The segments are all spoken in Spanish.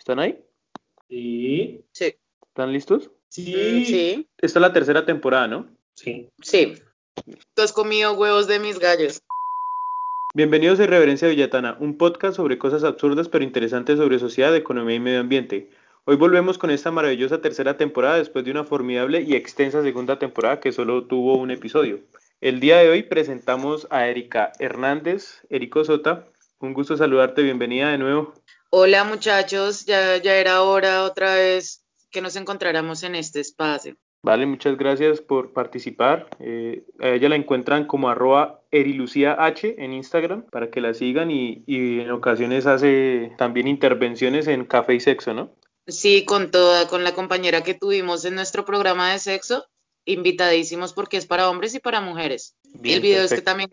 ¿Están ahí? Sí. Sí. ¿Están listos? Sí. Sí. Esta es la tercera temporada, ¿no? Sí. Sí. Tú has comido huevos de mis gallos. Bienvenidos a Irreverencia Villatana, un podcast sobre cosas absurdas pero interesantes sobre sociedad, economía y medio ambiente. Hoy volvemos con esta maravillosa tercera temporada después de una formidable y extensa segunda temporada que solo tuvo un episodio. El día de hoy presentamos a Erika Hernández, Erico Sota. Un gusto saludarte, bienvenida de nuevo. Hola muchachos, ya, ya era hora otra vez que nos encontráramos en este espacio. Vale, muchas gracias por participar. Eh, a ella la encuentran como arroba eriluciah en Instagram para que la sigan y, y en ocasiones hace también intervenciones en Café y Sexo, ¿no? Sí, con toda, con la compañera que tuvimos en nuestro programa de sexo, invitadísimos porque es para hombres y para mujeres. Bien, el video es que también,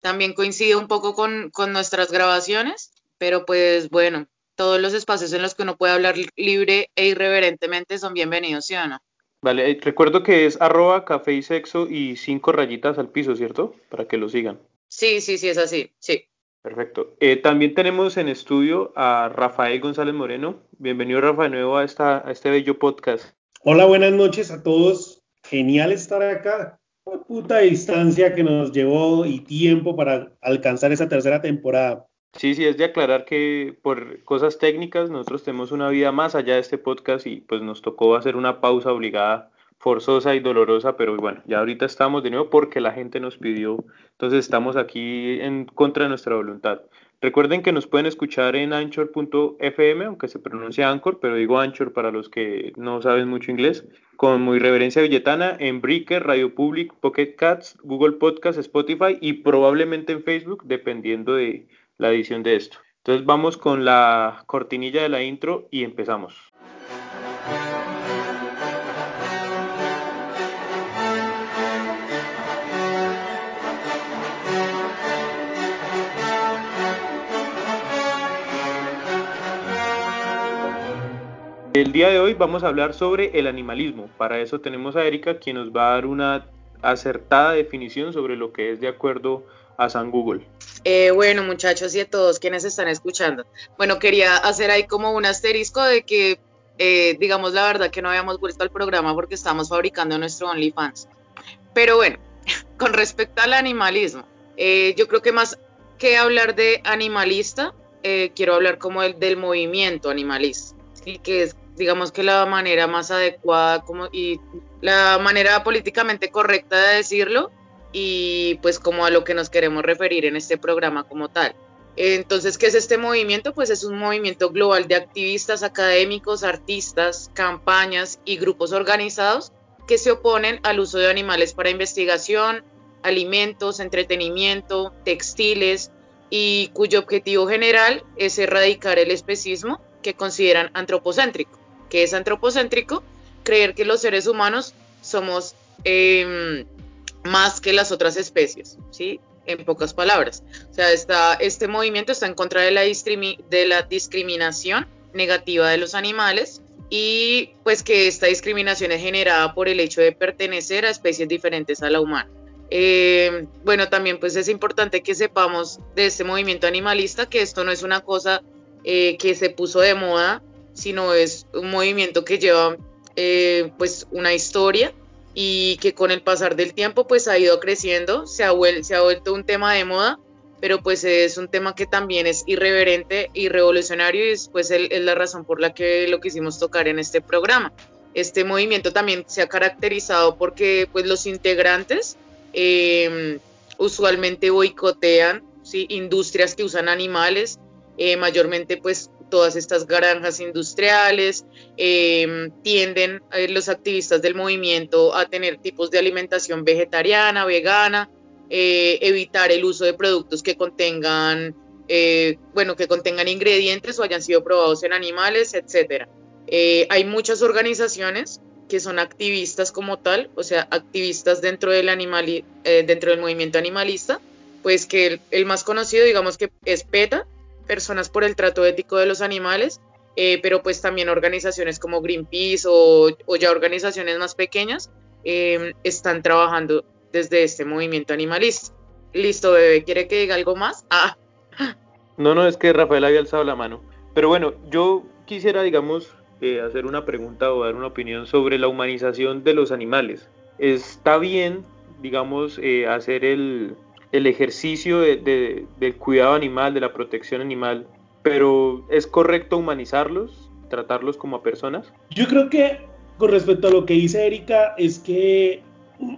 también coincide un poco con, con nuestras grabaciones, pero pues bueno, todos los espacios en los que uno puede hablar libre e irreverentemente son bienvenidos, ¿sí o no? Vale, eh, recuerdo que es arroba café y sexo y cinco rayitas al piso, ¿cierto? Para que lo sigan. Sí, sí, sí, es así, sí. Perfecto. Eh, también tenemos en estudio a Rafael González Moreno. Bienvenido, Rafa, de nuevo a, esta, a este bello podcast. Hola, buenas noches a todos. Genial estar acá. Una puta distancia que nos llevó y tiempo para alcanzar esa tercera temporada. Sí, sí, es de aclarar que por cosas técnicas nosotros tenemos una vida más allá de este podcast y pues nos tocó hacer una pausa obligada, forzosa y dolorosa, pero bueno, ya ahorita estamos de nuevo porque la gente nos pidió, entonces estamos aquí en contra de nuestra voluntad. Recuerden que nos pueden escuchar en anchor.fm, aunque se pronuncia Anchor, pero digo Anchor para los que no saben mucho inglés, con muy reverencia billetana en Breaker, Radio Public, Pocket Cats, Google Podcast, Spotify y probablemente en Facebook, dependiendo de la edición de esto. Entonces vamos con la cortinilla de la intro y empezamos. El día de hoy vamos a hablar sobre el animalismo. Para eso tenemos a Erika, quien nos va a dar una acertada definición sobre lo que es de acuerdo a San Google. Eh, bueno, muchachos y a todos quienes están escuchando. Bueno, quería hacer ahí como un asterisco de que, eh, digamos la verdad, que no habíamos vuelto al programa porque estamos fabricando nuestro OnlyFans. Pero bueno, con respecto al animalismo, eh, yo creo que más que hablar de animalista, eh, quiero hablar como el, del movimiento animalista, ¿sí? que es, digamos que la manera más adecuada como, y la manera políticamente correcta de decirlo y pues como a lo que nos queremos referir en este programa como tal. Entonces, ¿qué es este movimiento? Pues es un movimiento global de activistas, académicos, artistas, campañas y grupos organizados que se oponen al uso de animales para investigación, alimentos, entretenimiento, textiles y cuyo objetivo general es erradicar el especismo que consideran antropocéntrico. ¿Qué es antropocéntrico? Creer que los seres humanos somos eh, más que las otras especies, ¿sí? En pocas palabras. O sea, está, este movimiento está en contra de la, de la discriminación negativa de los animales y pues que esta discriminación es generada por el hecho de pertenecer a especies diferentes a la humana. Eh, bueno, también pues es importante que sepamos de este movimiento animalista que esto no es una cosa eh, que se puso de moda, sino es un movimiento que lleva eh, pues una historia y que con el pasar del tiempo pues ha ido creciendo, se ha, vuel se ha vuelto un tema de moda, pero pues es un tema que también es irreverente y revolucionario y pues es, es la razón por la que lo quisimos tocar en este programa. Este movimiento también se ha caracterizado porque pues los integrantes eh, usualmente boicotean ¿sí? industrias que usan animales, eh, mayormente pues todas estas granjas industriales, eh, tienden eh, los activistas del movimiento a tener tipos de alimentación vegetariana, vegana, eh, evitar el uso de productos que contengan, eh, bueno, que contengan ingredientes o hayan sido probados en animales, etcétera. Eh, hay muchas organizaciones que son activistas como tal, o sea, activistas dentro del, animali eh, dentro del movimiento animalista, pues que el, el más conocido, digamos que es PETA, Personas por el Trato Ético de los Animales, eh, pero pues también organizaciones como Greenpeace o, ya organizaciones más pequeñas eh, están trabajando desde este movimiento animalista. Listo, bebé, ¿quiere que diga algo más? Ah. No, no, es que Rafael había alzado la mano. Pero bueno, yo quisiera, digamos, eh, hacer una pregunta o dar una opinión sobre la humanización de los animales. Está bien, digamos, eh, hacer el, el ejercicio de, del cuidado animal, de la protección animal, pero ¿es correcto humanizarlos, tratarlos como a personas? Yo creo que con respecto a lo que dice Erika, es que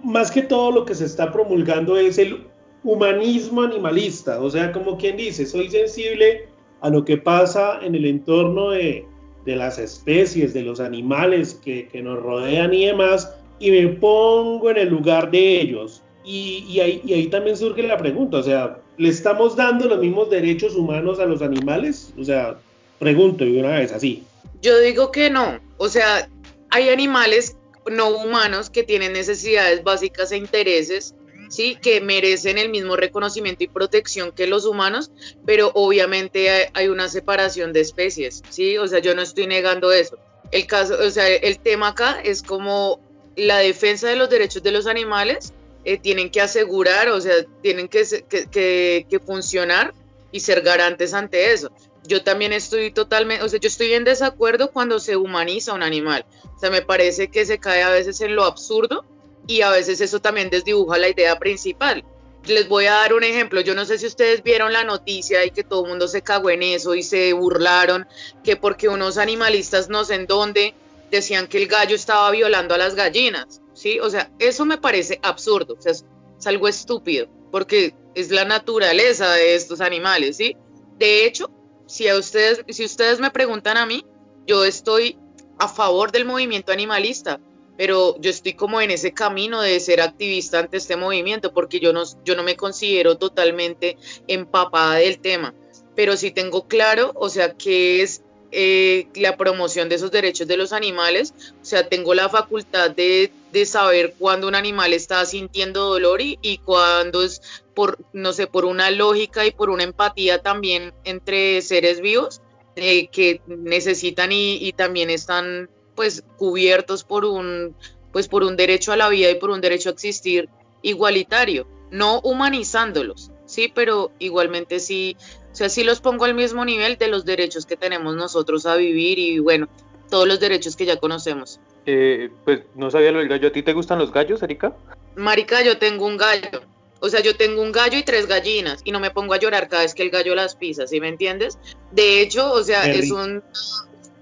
más que todo lo que se está promulgando es el humanismo animalista, o sea, como quien dice, soy sensible a lo que pasa en el entorno de, las especies, de los animales que, que, nos rodean y demás, y me pongo en el lugar de ellos. Y, y, ahí, y, ahí, también surge la pregunta, o sea, ¿le estamos dando los mismos derechos humanos a los animales? O sea, pregunto de una vez así. Yo digo que no, o sea, hay animales no humanos que tienen necesidades básicas e intereses, ¿sí? Que merecen el mismo reconocimiento y protección que los humanos, pero obviamente hay, hay una separación de especies, ¿sí? O sea, yo no estoy negando eso. El caso, o sea, el tema acá es como la defensa de los derechos de los animales eh, tienen que asegurar, o sea, tienen que, que, que, funcionar y ser garantes ante eso. Yo también estoy totalmente, o sea, yo estoy en desacuerdo cuando se humaniza un animal. O sea, me parece que se cae a veces en lo absurdo y a veces eso también desdibuja la idea principal. Les voy a dar un ejemplo. Yo no sé si ustedes vieron la noticia y que todo el mundo se cagó en eso y se burlaron, que porque unos animalistas no sé en dónde decían que el gallo estaba violando a las gallinas. ¿Sí? O sea, eso me parece absurdo, o sea, es, algo estúpido, porque es la naturaleza de estos animales, ¿sí? De hecho, si a ustedes, si ustedes me preguntan a mí, yo estoy a favor del movimiento animalista, pero yo estoy como en ese camino de ser activista ante este movimiento, porque yo no, yo no me considero totalmente empapada del tema, pero sí tengo claro, o sea, que es eh, la promoción de esos derechos de los animales, o sea, tengo la facultad de, de saber cuándo un animal está sintiendo dolor y, y cuándo es por, no sé, por una lógica y por una empatía también entre seres vivos eh, que necesitan y, y, también están pues cubiertos por un, pues por un derecho a la vida y por un derecho a existir igualitario, no humanizándolos, sí, pero igualmente sí o sea, sí los pongo al mismo nivel de los derechos que tenemos nosotros a vivir y bueno, todos los derechos que ya conocemos. Eh, pues no sabía lo del gallo. ¿A ti te gustan los gallos, Erika? Marica, yo tengo un gallo. O sea, yo tengo un gallo y tres gallinas y no me pongo a llorar cada vez que el gallo las pisa, ¿sí me entiendes? De hecho, o sea, es un...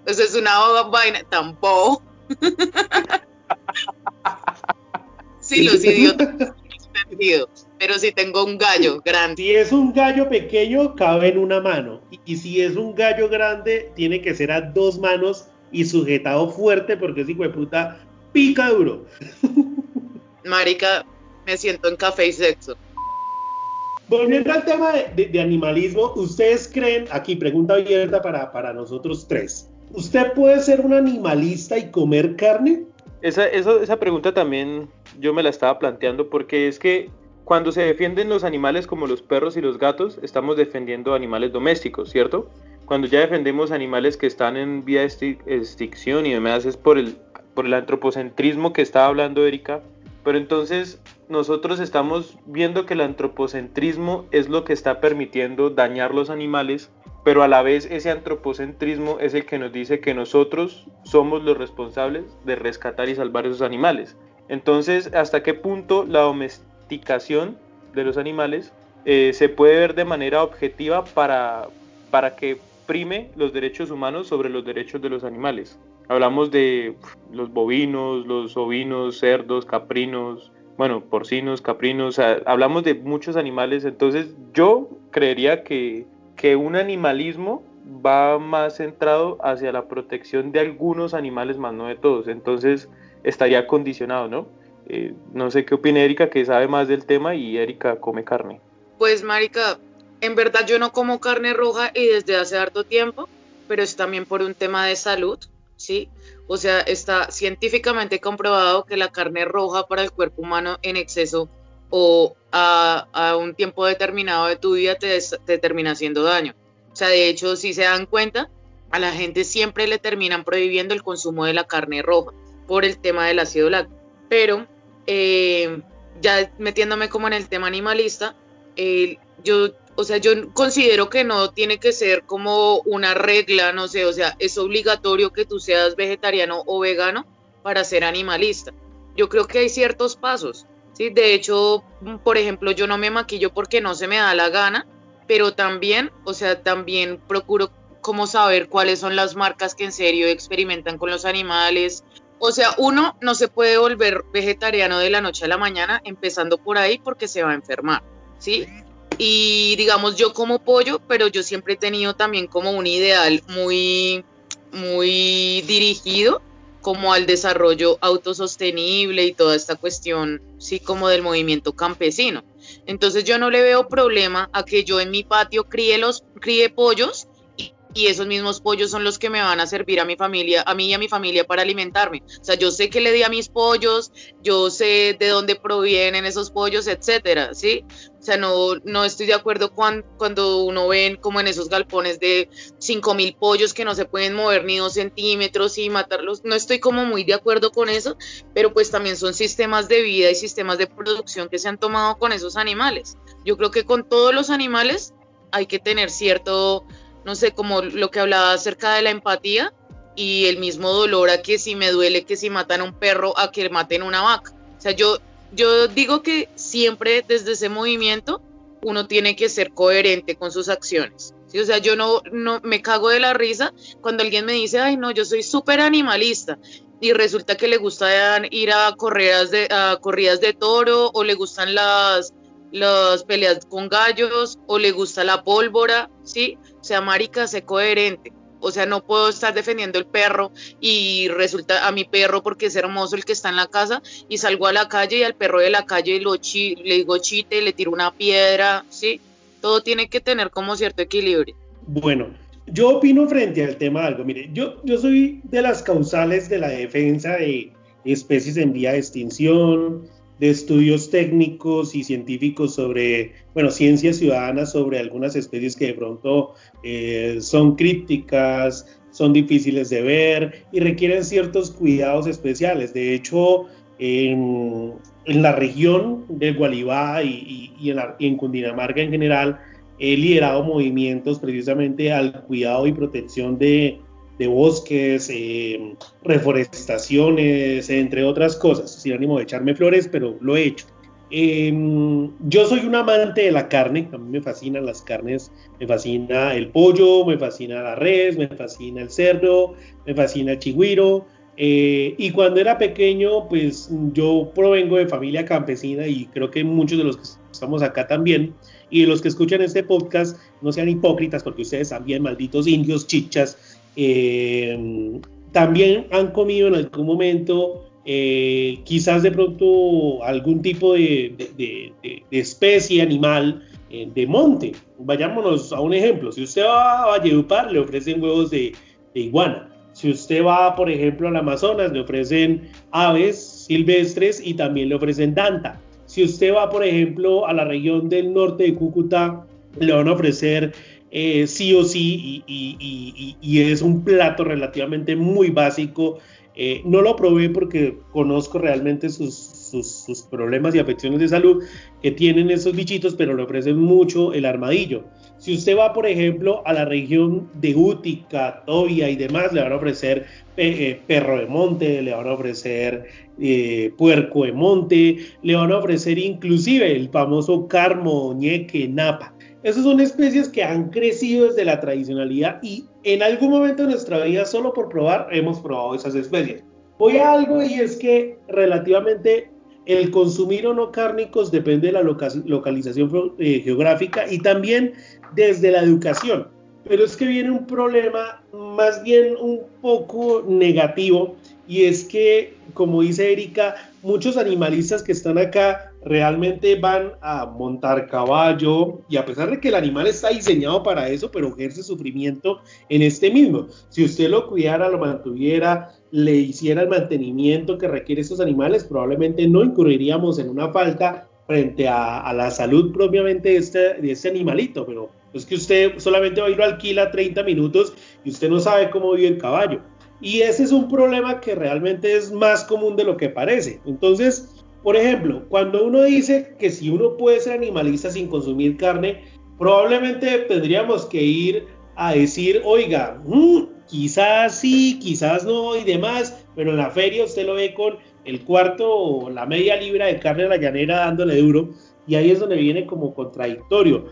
Eso es una vaina, tampoco. sí, los idiotas pero si tengo un gallo grande. Si es un gallo pequeño, cabe en una mano. Y, si es un gallo grande, tiene que ser a dos manos y sujetado fuerte porque ese hijo de puta pica duro. Marica, me siento en café y sexo. Volviendo al tema de, de, animalismo, ¿ustedes creen, aquí pregunta abierta para, para nosotros tres, ¿usted puede ser un animalista y comer carne? Esa, eso, esa pregunta también yo me la estaba planteando porque es que cuando se defienden los animales como los perros y los gatos, estamos defendiendo animales domésticos, ¿cierto? Cuando ya defendemos animales que están en vía extinción y demás es por el, por el antropocentrismo que estaba hablando Erika, pero entonces nosotros estamos viendo que el antropocentrismo es lo que está permitiendo dañar los animales, pero a la vez ese antropocentrismo es el que nos dice que nosotros somos los responsables de rescatar y salvar esos animales. Entonces, ¿hasta qué punto la domesticación de los animales eh, se puede ver de manera objetiva para, para que prime los derechos humanos sobre los derechos de los animales? Hablamos de los bovinos, los ovinos, cerdos, caprinos, bueno, porcinos, caprinos, o sea, hablamos de muchos animales, entonces yo creería que, que un animalismo va más centrado hacia la protección de algunos animales, más no de todos. Entonces, estaría condicionado, ¿no? Eh, no sé qué opina Erika, que sabe más del tema y Erika come carne. Pues, Marica, en verdad yo no como carne roja y desde hace harto tiempo, pero es también por un tema de salud, ¿sí? O sea, está científicamente comprobado que la carne roja para el cuerpo humano en exceso o a, un tiempo determinado de tu vida te, te termina haciendo daño. O sea, de hecho, si se dan cuenta, a la gente siempre le terminan prohibiendo el consumo de la carne roja por el tema del ácido láctico. Pero eh, ya metiéndome como en el tema animalista, eh, yo o sea, yo considero que no tiene que ser como una regla, no sé, o sea, es obligatorio que tú seas vegetariano o vegano para ser animalista. Yo creo que hay ciertos pasos, ¿sí? De hecho, por ejemplo, yo no me maquillo porque no se me da la gana, pero también, o sea, también procuro como saber cuáles son las marcas que en serio experimentan con los animales. O sea, uno no se puede volver vegetariano de la noche a la mañana, empezando por ahí porque se va a enfermar, ¿sí? Y digamos, yo como pollo, pero yo siempre he tenido también como un ideal muy, muy dirigido como al desarrollo autosostenible y toda esta cuestión, sí, como del movimiento campesino. Entonces yo no le veo problema a que yo en mi patio críe los críe pollos y esos mismos pollos son los que me van a servir a mi familia, a mí y a mi familia para alimentarme. O sea, yo sé que le di a mis pollos, yo sé de dónde provienen esos pollos, etcétera, ¿sí? O sea, no, no estoy de acuerdo cuando, cuando uno ven como en esos galpones de 5 mil pollos que no se pueden mover ni dos centímetros y matarlos. No estoy como muy de acuerdo con eso, pero pues también son sistemas de vida y sistemas de producción que se han tomado con esos animales. Yo creo que con todos los animales hay que tener cierto no sé, como lo que hablaba acerca de la empatía y el mismo dolor a que si me duele que si matan a un perro a que maten una vaca. O sea, yo, yo digo que siempre desde ese movimiento uno tiene que ser coherente con sus acciones. ¿sí? O sea, yo no, no me cago de la risa cuando alguien me dice, ay, no, yo soy súper animalista. Y resulta que le gusta ir a corridas de, a corridas de toro o le gustan las, las peleas con gallos o le gusta la pólvora, ¿sí? Sea, marica, sé coherente. O sea, no puedo estar defendiendo el perro y resulta a mi perro porque es hermoso el que está en la casa y salgo a la calle y al perro de la calle lo le digo chite, le tiro una piedra, ¿sí? Todo tiene que tener como cierto equilibrio. Bueno, yo opino frente al tema de algo. Mire, yo, yo soy de las causales de la defensa de especies en vía de extinción, de estudios técnicos y científicos sobre, bueno, ciencias ciudadanas sobre algunas especies que de pronto eh, son crípticas, son difíciles de ver y requieren ciertos cuidados especiales. De hecho, en, la región del Gualibá y, en, en Cundinamarca en general, he liderado movimientos precisamente al cuidado y protección de, de bosques, eh, reforestaciones, entre otras cosas, sin ánimo de echarme flores, pero lo he hecho. Em, yo soy un amante de la carne, a mí me fascinan las carnes, me fascina el pollo, me fascina la res, me fascina el cerdo, me fascina el chigüiro. Eh, y cuando era pequeño, pues yo provengo de familia campesina y creo que muchos de los que estamos acá también, y los que escuchan este podcast, no sean hipócritas porque ustedes también, malditos indios, chichas, eh, también han comido en algún momento eh, quizás de pronto algún tipo de, especie animal eh, de monte. Vayámonos a un ejemplo. Si usted va a Valledupar, le ofrecen huevos de, iguana. Si usted va, por ejemplo, al Amazonas, le ofrecen aves silvestres y también le ofrecen danta. Si usted va, por ejemplo, a la región del norte de Cúcuta, le van a ofrecer eh, sí o sí y, es un plato relativamente muy básico. Eh, no lo probé porque conozco realmente sus, problemas y afecciones de salud que tienen esos bichitos, pero le ofrecen mucho el armadillo. Si usted va, por ejemplo, a la región de Útica, Tobia y demás, le van a ofrecer eh, perro de monte, le van a ofrecer puerco de monte, le van a ofrecer inclusive el famoso carmo, ñeque, napa. Esas son especies que han crecido desde la tradicionalidad y en algún momento de nuestra vida, solo por probar, hemos probado esas especies. Voy a algo y es que relativamente el consumir o no cárnicos depende de la localización eh, geográfica y también desde la educación. Pero es que viene un problema más bien un poco negativo y es que, como dice Erika, muchos animalistas que están acá realmente van a montar caballo y a pesar de que el animal está diseñado para eso, pero ejerce sufrimiento en este mismo. Si usted lo cuidara, lo mantuviera, le hiciera el mantenimiento que requiere estos animales, probablemente no incurriríamos en una falta frente a, la salud propiamente de este, de este animalito, pero es que usted solamente va ir lo alquila 30 minutos y usted no sabe cómo vive el caballo. Y ese es un problema que realmente es más común de lo que parece. Entonces, por ejemplo, cuando uno dice que si uno puede ser animalista sin consumir carne, probablemente tendríamos que ir a decir, oiga, mm, quizás sí, quizás no y demás, pero en la feria usted lo ve con el cuarto o la media libra de carne a la llanera dándole duro y ahí es donde viene como contradictorio.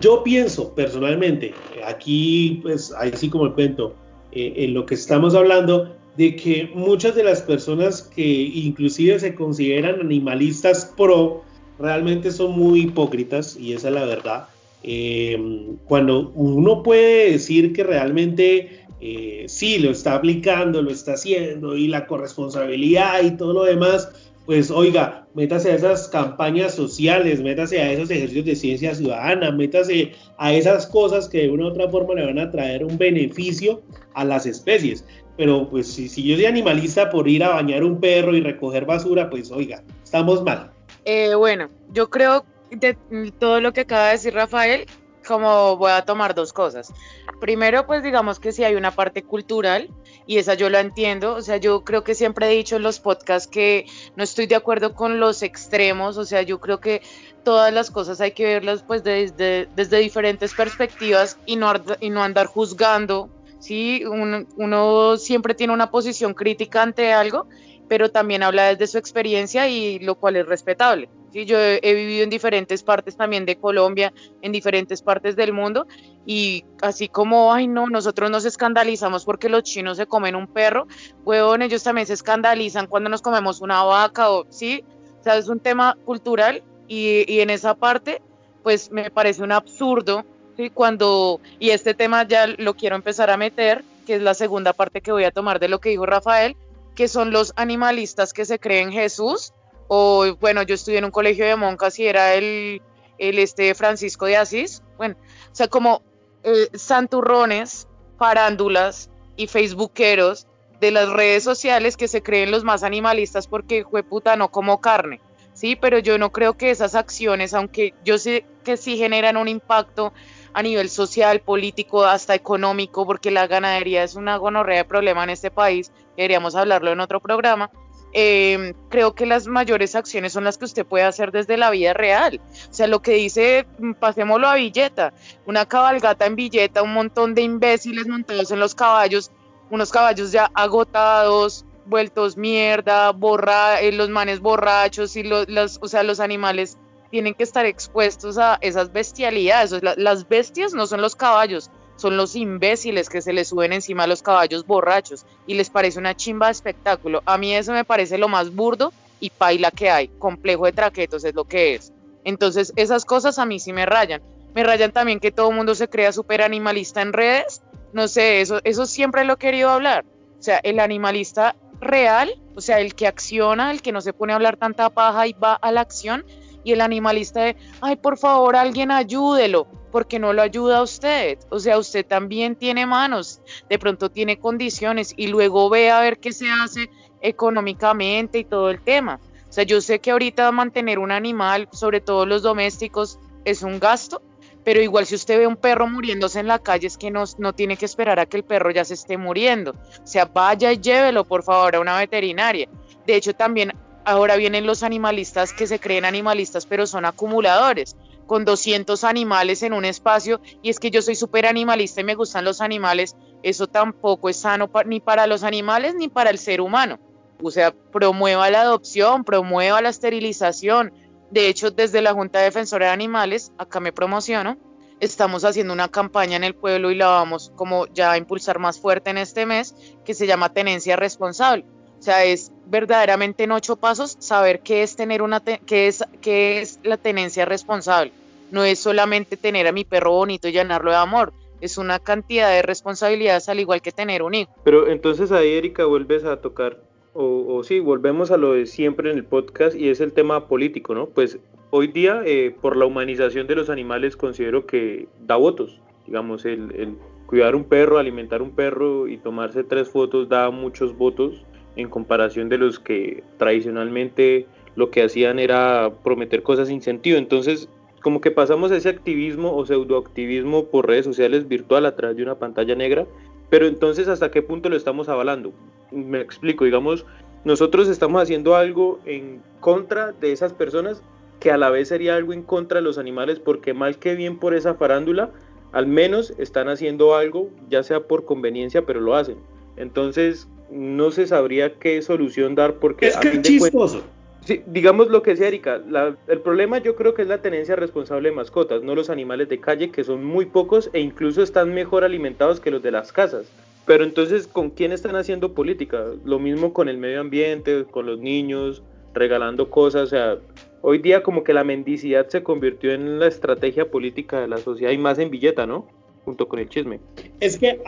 Yo pienso personalmente, aquí pues así como el cuento, eh, en lo que estamos hablando, de que muchas de las personas que inclusive se consideran animalistas pro realmente son muy hipócritas y esa es la verdad. Eh, cuando uno puede decir que realmente eh, sí lo está aplicando, lo está haciendo y la corresponsabilidad y todo lo demás, pues oiga, métase a esas campañas sociales, métase a esos ejercicios de ciencia ciudadana, métase a esas cosas que de una u otra forma le van a traer un beneficio a las especies. Pero pues si, si yo soy animalista por ir a bañar un perro y recoger basura, pues oiga, estamos mal. Eh, bueno, yo creo de todo lo que acaba de decir Rafael, como voy a tomar dos cosas. Primero, pues digamos que si hay una parte cultural y esa yo la entiendo, o sea, yo creo que siempre he dicho en los podcasts que no estoy de acuerdo con los extremos, o sea, yo creo que todas las cosas hay que verlas pues desde, desde diferentes perspectivas y no, y no andar juzgando, ¿sí? Uno, uno siempre tiene una posición crítica ante algo, pero también habla desde su experiencia y lo cual es respetable. ¿sí? Yo he, vivido en diferentes partes también de Colombia, en diferentes partes del mundo, y así como, ay no, nosotros nos escandalizamos porque los chinos se comen un perro, huevón, ellos también se escandalizan cuando nos comemos una vaca, o sí, o sea, es un tema cultural y, y en esa parte, pues me parece un absurdo, ¿sí? Cuando, y este tema ya lo quiero empezar a meter, que es la segunda parte que voy a tomar de lo que dijo Rafael, que son los animalistas que se creen Jesús, o bueno, yo estudié en un colegio de monjas y era el, el este Francisco de Asís, bueno, o sea, como eh, santurrones, farándulas y facebookeros de las redes sociales que se creen los más animalistas porque, puta, no como carne, ¿sí? Pero yo no creo que esas acciones, aunque yo sé que sí generan un impacto a nivel social, político, hasta económico, porque la ganadería es una gonorrea de problema en este país, deberíamos hablarlo en otro programa, eh, creo que las mayores acciones son las que usted puede hacer desde la vida real. O sea, lo que dice, mm, pasémoslo a Villeta, una cabalgata en Villeta, un montón de imbéciles montados en los caballos, unos caballos ya agotados, vueltos mierda, borra, eh, los manes borrachos y los, los, o sea, los animales tienen que estar expuestos a esas bestialidades. Las bestias no son los caballos, son los imbéciles que se les suben encima a los caballos borrachos y les parece una chimba de espectáculo. A mí eso me parece lo más burdo y paila que hay. Complejo de traquetos es lo que es. Entonces, esas cosas a mí sí me rayan. Me rayan también que todo el mundo se crea súper animalista en redes. No sé, eso, eso siempre lo he querido hablar. O sea, el animalista real, o sea, el que acciona, el que no se pone a hablar tanta paja y va a la acción, y el animalista de, ay, por favor, alguien ayúdelo, porque no lo ayuda a usted. O sea, usted también tiene manos, de pronto tiene condiciones y luego ve a ver qué se hace económicamente y todo el tema. O sea, yo sé que ahorita mantener un animal, sobre todo los domésticos, es un gasto, pero igual si usted ve un perro muriéndose en la calle es que no, no tiene que esperar a que el perro ya se esté muriendo. O sea, vaya y llévelo por favor a una veterinaria. De hecho, también ahora vienen los animalistas que se creen animalistas, pero son acumuladores con 200 animales en un espacio y es que yo soy súper animalista y me gustan los animales, eso tampoco es sano ni para los animales ni para el ser humano. O sea, promueva la adopción, promueva la esterilización. De hecho, desde la Junta Defensora de Animales, acá me promociono, estamos haciendo una campaña en el pueblo y la vamos como ya a impulsar más fuerte en este mes, que se llama Tenencia Responsable. O sea, es verdaderamente en ocho pasos saber qué es tener una qué es qué es la tenencia responsable. No es solamente tener a mi perro bonito y llenarlo de amor, es una cantidad de responsabilidades al igual que tener un hijo. Pero entonces ahí Erika vuelves a tocar o, o sí, volvemos a lo de siempre en el podcast y es el tema político, ¿no? Pues hoy día eh, por la humanización de los animales considero que da votos, digamos, el, el cuidar un perro, alimentar un perro y tomarse tres fotos da muchos votos en comparación de los que tradicionalmente lo que hacían era prometer cosas sin sentido. Entonces, como que pasamos ese activismo o pseudoactivismo por redes sociales virtual a través de una pantalla negra, pero entonces hasta qué punto lo estamos avalando. Me explico, digamos, nosotros estamos haciendo algo en contra de esas personas que a la vez sería algo en contra de los animales, porque mal que bien por esa farándula, al menos están haciendo algo, ya sea por conveniencia, pero lo hacen. Entonces, no se sabría qué solución dar porque... Es que es chistoso. Sí, digamos lo que decía Erika, el problema yo creo que es la tenencia responsable de mascotas, no los animales de calle, que son muy pocos e incluso están mejor alimentados que los de las casas. Pero entonces, ¿con quién están haciendo política? Lo mismo con el medio ambiente, con los niños, regalando cosas, o sea, hoy día como que la mendicidad se convirtió en la estrategia política de la sociedad y más en billeta, ¿no? Junto con el chisme. Es que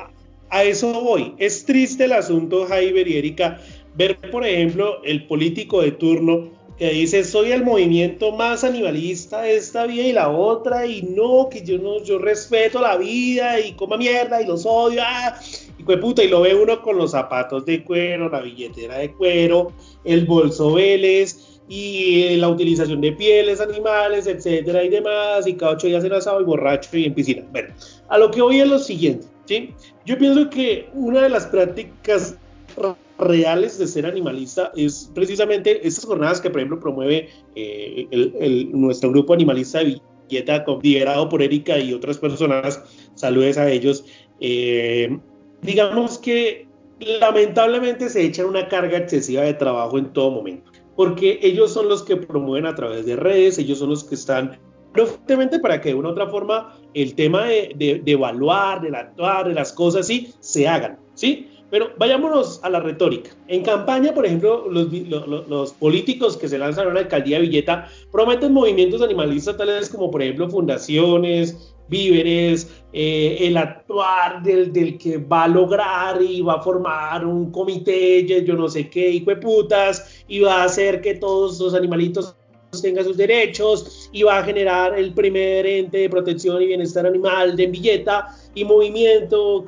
a eso voy. Es triste el asunto, Jaiber y Erika, ver, por ejemplo, el político de turno que dice soy el movimiento más animalista de esta vida y la otra y no que yo no yo respeto la vida y coma mierda y los odio ah, y puta y lo ve uno con los zapatos de cuero la billetera de cuero el bolso Vélez y la utilización de pieles animales etcétera y demás y cada ocho días en asado y borracho y en piscina. Bueno a lo que voy es lo siguiente ¿sí? yo pienso que una de las prácticas reales de ser animalista es precisamente estas jornadas que, por ejemplo, promueve eh, nuestro grupo animalista de Villeta, liderado por Erika y otras personas. Saludes a ellos. Eh, digamos que lamentablemente se echan una carga excesiva de trabajo en todo momento, porque ellos son los que promueven a través de redes, ellos son los que están fuertemente para que de una u otra forma el tema de, de, de evaluar, de actuar, de las cosas sí, se hagan, ¿sí? Pero vayámonos a la retórica. En campaña, por ejemplo, los, políticos que se lanzan a la alcaldía de Villeta prometen movimientos animalistas tales como, por ejemplo, fundaciones, víveres, eh, el actuar del, del, que va a lograr y va a formar un comité, yo no sé qué, de putas, y va a hacer que todos los animalitos tenga sus derechos y va a generar el primer ente de protección y bienestar animal de Villeta y movimiento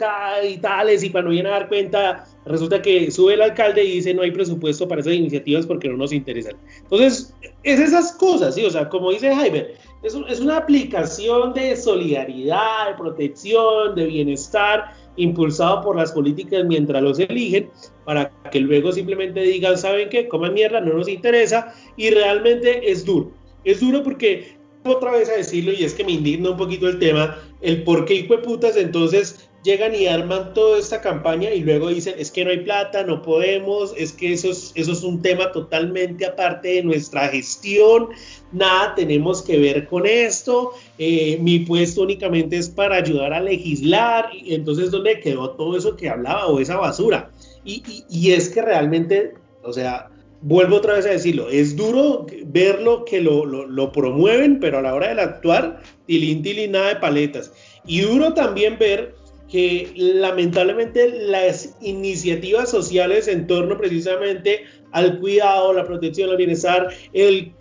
y tales y cuando viene a dar cuenta resulta que sube el alcalde y dice no hay presupuesto para esas iniciativas porque no nos interesan. Entonces, es esas cosas, ¿sí? O sea, como dice Jaime, es, es una aplicación de solidaridad, de protección, de bienestar impulsado por las políticas mientras los eligen, para que luego simplemente digan, ¿saben qué? Coman mierda, no nos interesa, y realmente es duro. Es duro porque, otra vez a decirlo, y es que me indigna un poquito el tema, el por qué putas entonces llegan y arman toda esta campaña y luego dicen, es que no hay plata, no podemos, es que eso es, eso es un tema totalmente aparte de nuestra gestión, nada tenemos que ver con esto, eh, mi puesto únicamente es para ayudar a legislar, y entonces ¿dónde quedó todo eso que hablaba o esa basura? Y, es que realmente, o sea, vuelvo otra vez a decirlo, es duro verlo que lo, lo, lo promueven, pero a la hora de actuar, tilín, tilín, nada de paletas. Y duro también ver que lamentablemente las iniciativas sociales en torno precisamente al cuidado, la protección, el bienestar, el,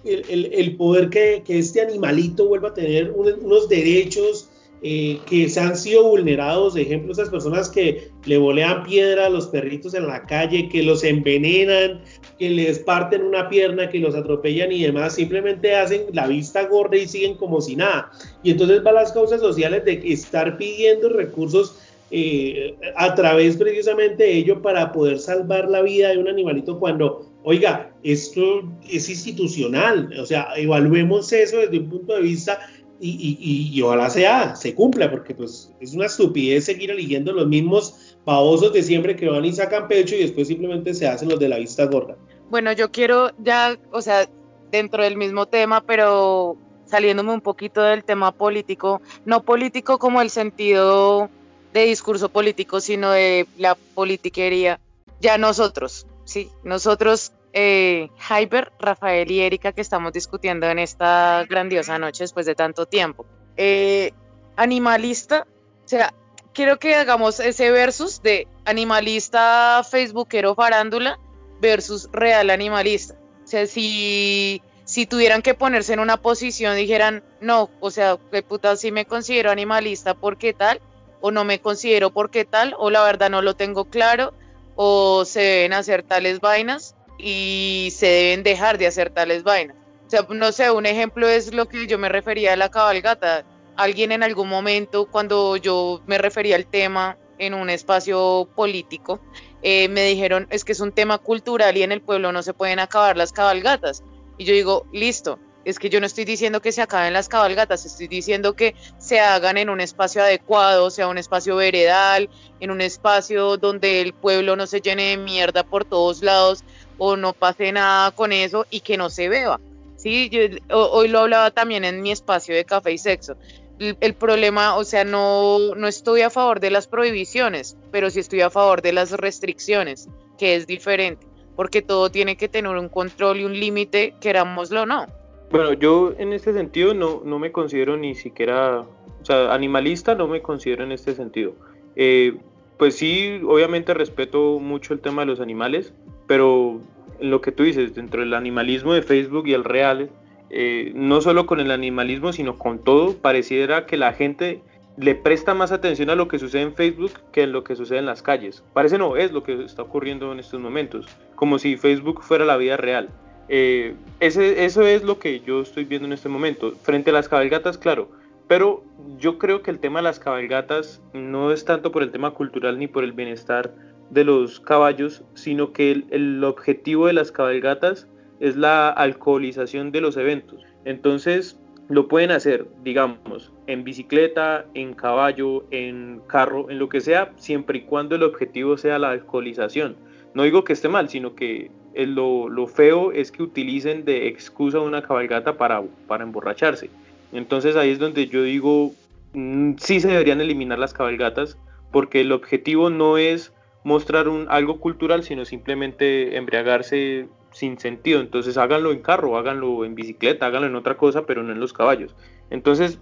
poder que, este animalito vuelva a tener unos derechos eh, que se han sido vulnerados, ejemplo, esas personas que le bolean piedra a los perritos en la calle, que los envenenan, que les parten una pierna, que los atropellan y demás, simplemente hacen la vista gorda y siguen como si nada. Y entonces van las causas sociales de estar pidiendo recursos eh, a través precisamente de ello para poder salvar la vida de un animalito cuando, oiga, esto es institucional, o sea, evaluemos eso desde un punto de vista y, y, ojalá sea, se cumpla, porque pues es una estupidez seguir eligiendo los mismos babosos de siempre que van y sacan pecho y después simplemente se hacen los de la vista gorda. Bueno, yo quiero ya, o sea, dentro del mismo tema, pero saliéndome un poquito del tema político, no político como el sentido de discurso político, sino de la politiquería. Ya nosotros, sí, nosotros eh, Hyper, Rafael y Erika que estamos discutiendo en esta grandiosa noche después de tanto tiempo. Eh, animalista, o sea, quiero que hagamos ese versus de animalista facebookero farándula versus real animalista. O sea, si, si tuvieran que ponerse en una posición, dijeran, no, o sea, qué puta, si me considero animalista, ¿por qué tal? O no me considero por qué tal, o la verdad no lo tengo claro, o se deben hacer tales vainas y se deben dejar de hacer tales vainas. O sea, no sé, un ejemplo es lo que yo me refería a la cabalgata. Alguien en algún momento, cuando yo me refería al tema en un espacio político, eh, me dijeron, es que es un tema cultural y en el pueblo no se pueden acabar las cabalgatas. Y yo digo, listo, es que yo no estoy diciendo que se acaben las cabalgatas, estoy diciendo que se hagan en un espacio adecuado, sea un espacio veredal, en un espacio donde el pueblo no se llene de mierda por todos lados o no pase nada con eso y que no se beba. Sí, yo, hoy lo hablaba también en mi espacio de café y sexo. El, el, problema, o sea, no, no estoy a favor de las prohibiciones, pero sí estoy a favor de las restricciones, que es diferente, porque todo tiene que tener un control y un límite, querámoslo o no. Bueno, yo en este sentido no, no me considero ni siquiera, o sea, animalista no me considero en este sentido. Eh, pues sí, obviamente respeto mucho el tema de los animales, pero lo que tú dices, dentro del animalismo de Facebook y el real, eh, no solo con el animalismo, sino con todo, pareciera que la gente le presta más atención a lo que sucede en Facebook que en lo que sucede en las calles. Parece no, es lo que está ocurriendo en estos momentos, como si Facebook fuera la vida real. Eh, eso es lo que yo estoy viendo en este momento. Frente a las cabalgatas, claro, pero yo creo que el tema de las cabalgatas no es tanto por el tema cultural ni por el bienestar de los caballos, sino que el, objetivo de las cabalgatas es la alcoholización de los eventos. Entonces, lo pueden hacer, digamos, en bicicleta, en caballo, en carro, en lo que sea, siempre y cuando el objetivo sea la alcoholización. No digo que esté mal, sino que lo, lo, feo es que utilicen de excusa una cabalgata para emborracharse. Entonces ahí es donde yo digo, mmm, sí se deberían eliminar las cabalgatas, porque el objetivo no es mostrar un, algo cultural, sino simplemente embriagarse sin sentido. Entonces háganlo en carro, háganlo en bicicleta, háganlo en otra cosa, pero no en los caballos. Entonces,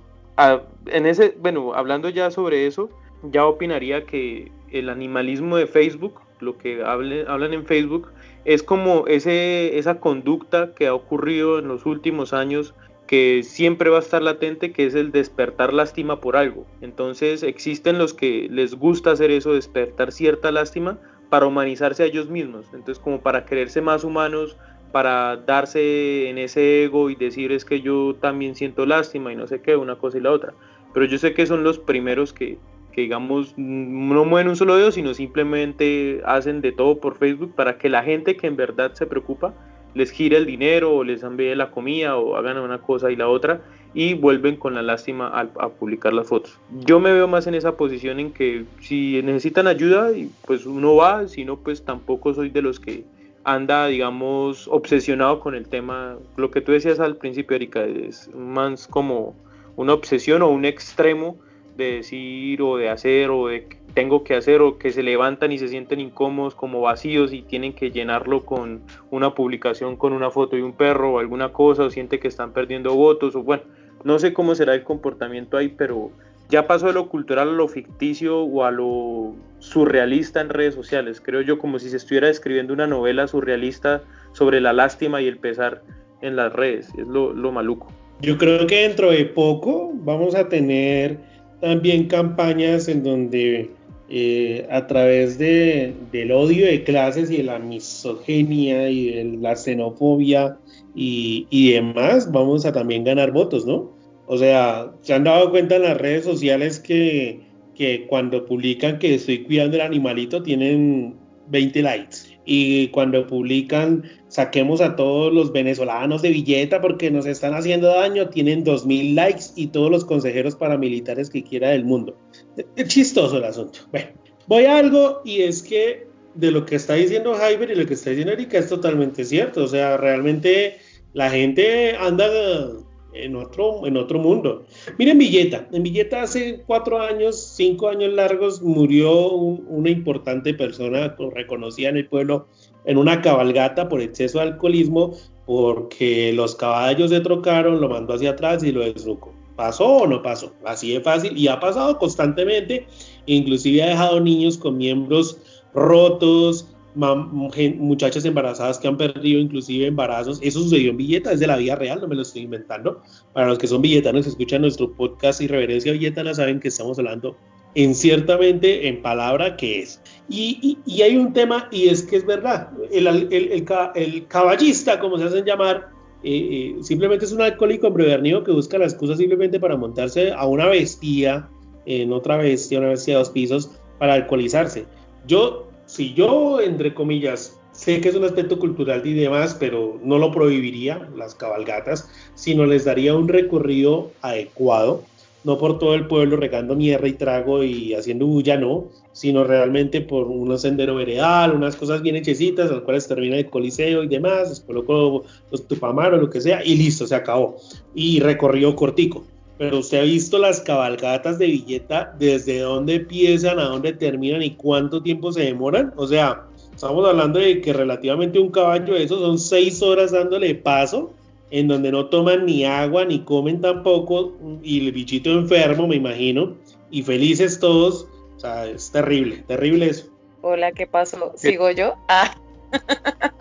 en ese, bueno, hablando ya sobre eso, ya opinaría que el animalismo de Facebook, lo que hablan en Facebook, es como ese, esa conducta que ha ocurrido en los últimos años que siempre va a estar latente, que es el despertar lástima por algo. Entonces existen los que les gusta hacer eso, despertar cierta lástima para humanizarse a ellos mismos. Entonces como para creerse más humanos, para darse en ese ego y decir es que yo también siento lástima y no sé qué, una cosa y la otra. Pero yo sé que son los primeros que, que digamos no mueven un solo dedo, sino simplemente hacen de todo por Facebook para que la gente que en verdad se preocupa les gire el dinero o les envíe la comida o hagan una cosa y la otra y vuelven con la lástima a, a, publicar las fotos. Yo me veo más en esa posición en que si necesitan ayuda, pues uno va, si no, pues tampoco soy de los que anda, digamos, obsesionado con el tema. Lo que tú decías al principio, Erika, es más como una obsesión o un extremo de decir o de hacer o de tengo que hacer o que se levantan y se sienten incómodos como vacíos y tienen que llenarlo con una publicación con una foto de un perro o alguna cosa o siente que están perdiendo votos o bueno, no sé cómo será el comportamiento ahí, pero ya pasó de lo cultural a lo ficticio o a lo surrealista en redes sociales, creo yo como si se estuviera escribiendo una novela surrealista sobre la lástima y el pesar en las redes, es lo, lo maluco. Yo creo que dentro de poco vamos a tener también campañas en donde eh, a través de, del odio de clases y de la misoginia y de la xenofobia y, y, demás, vamos a también ganar votos, ¿no? O sea, se han dado cuenta en las redes sociales que, que cuando publican que estoy cuidando el animalito tienen 20 likes y cuando publican saquemos a todos los venezolanos de billeta porque nos están haciendo daño, tienen 2.000 likes y todos los consejeros paramilitares que quiera del mundo. Es chistoso el asunto. Bueno, voy a algo y es que de lo que está diciendo Javier y lo que está diciendo Erika es totalmente cierto. O sea, realmente la gente anda en otro, en otro mundo. Miren Villeta, en Villeta hace cuatro años, cinco años largos, murió un, una importante persona reconocida en el pueblo en una cabalgata por exceso de alcoholismo porque los caballos se trocaron, lo mandó hacia atrás y lo desnucó. ¿Pasó o no pasó? Así de fácil y ha pasado constantemente, inclusive ha dejado niños con miembros rotos, muchachas embarazadas que han perdido inclusive embarazos. Eso sucedió en Villeta, es de la vida real, no me lo estoy inventando. Para los que son villetanos, escuchan nuestro podcast Irreverencia Villetana, saben que estamos hablando en ciertamente en palabra que es. Y, hay un tema, y es que es verdad, el, caballista, como se hacen llamar, eh, eh, simplemente es un alcohólico emprevernido que busca la excusa simplemente para montarse a una bestia, en otra bestia, una bestia de dos pisos, para alcoholizarse. Yo si yo, entre comillas, sé que es un aspecto cultural y demás, pero no lo prohibiría, las cabalgatas, sino les daría un recorrido adecuado, no por todo el pueblo regando mierda y trago y haciendo bulla, no, sino realmente por un sendero veredal, unas cosas bien hechecitas, las cuales termina el coliseo y demás, después coloco los tupamaros, lo que sea, y listo, se acabó. Y recorrido cortico. Pero usted ha visto las cabalgatas de Villeta, desde dónde empiezan, a dónde terminan y cuánto tiempo se demoran. O sea, estamos hablando de que relativamente un caballo de esos son seis horas dándole paso, en donde no toman ni agua ni comen tampoco, y el bichito enfermo, me imagino, y felices todos. O sea, es terrible, terrible eso. Hola, ¿qué pasó? ¿Sigo yo? Ah.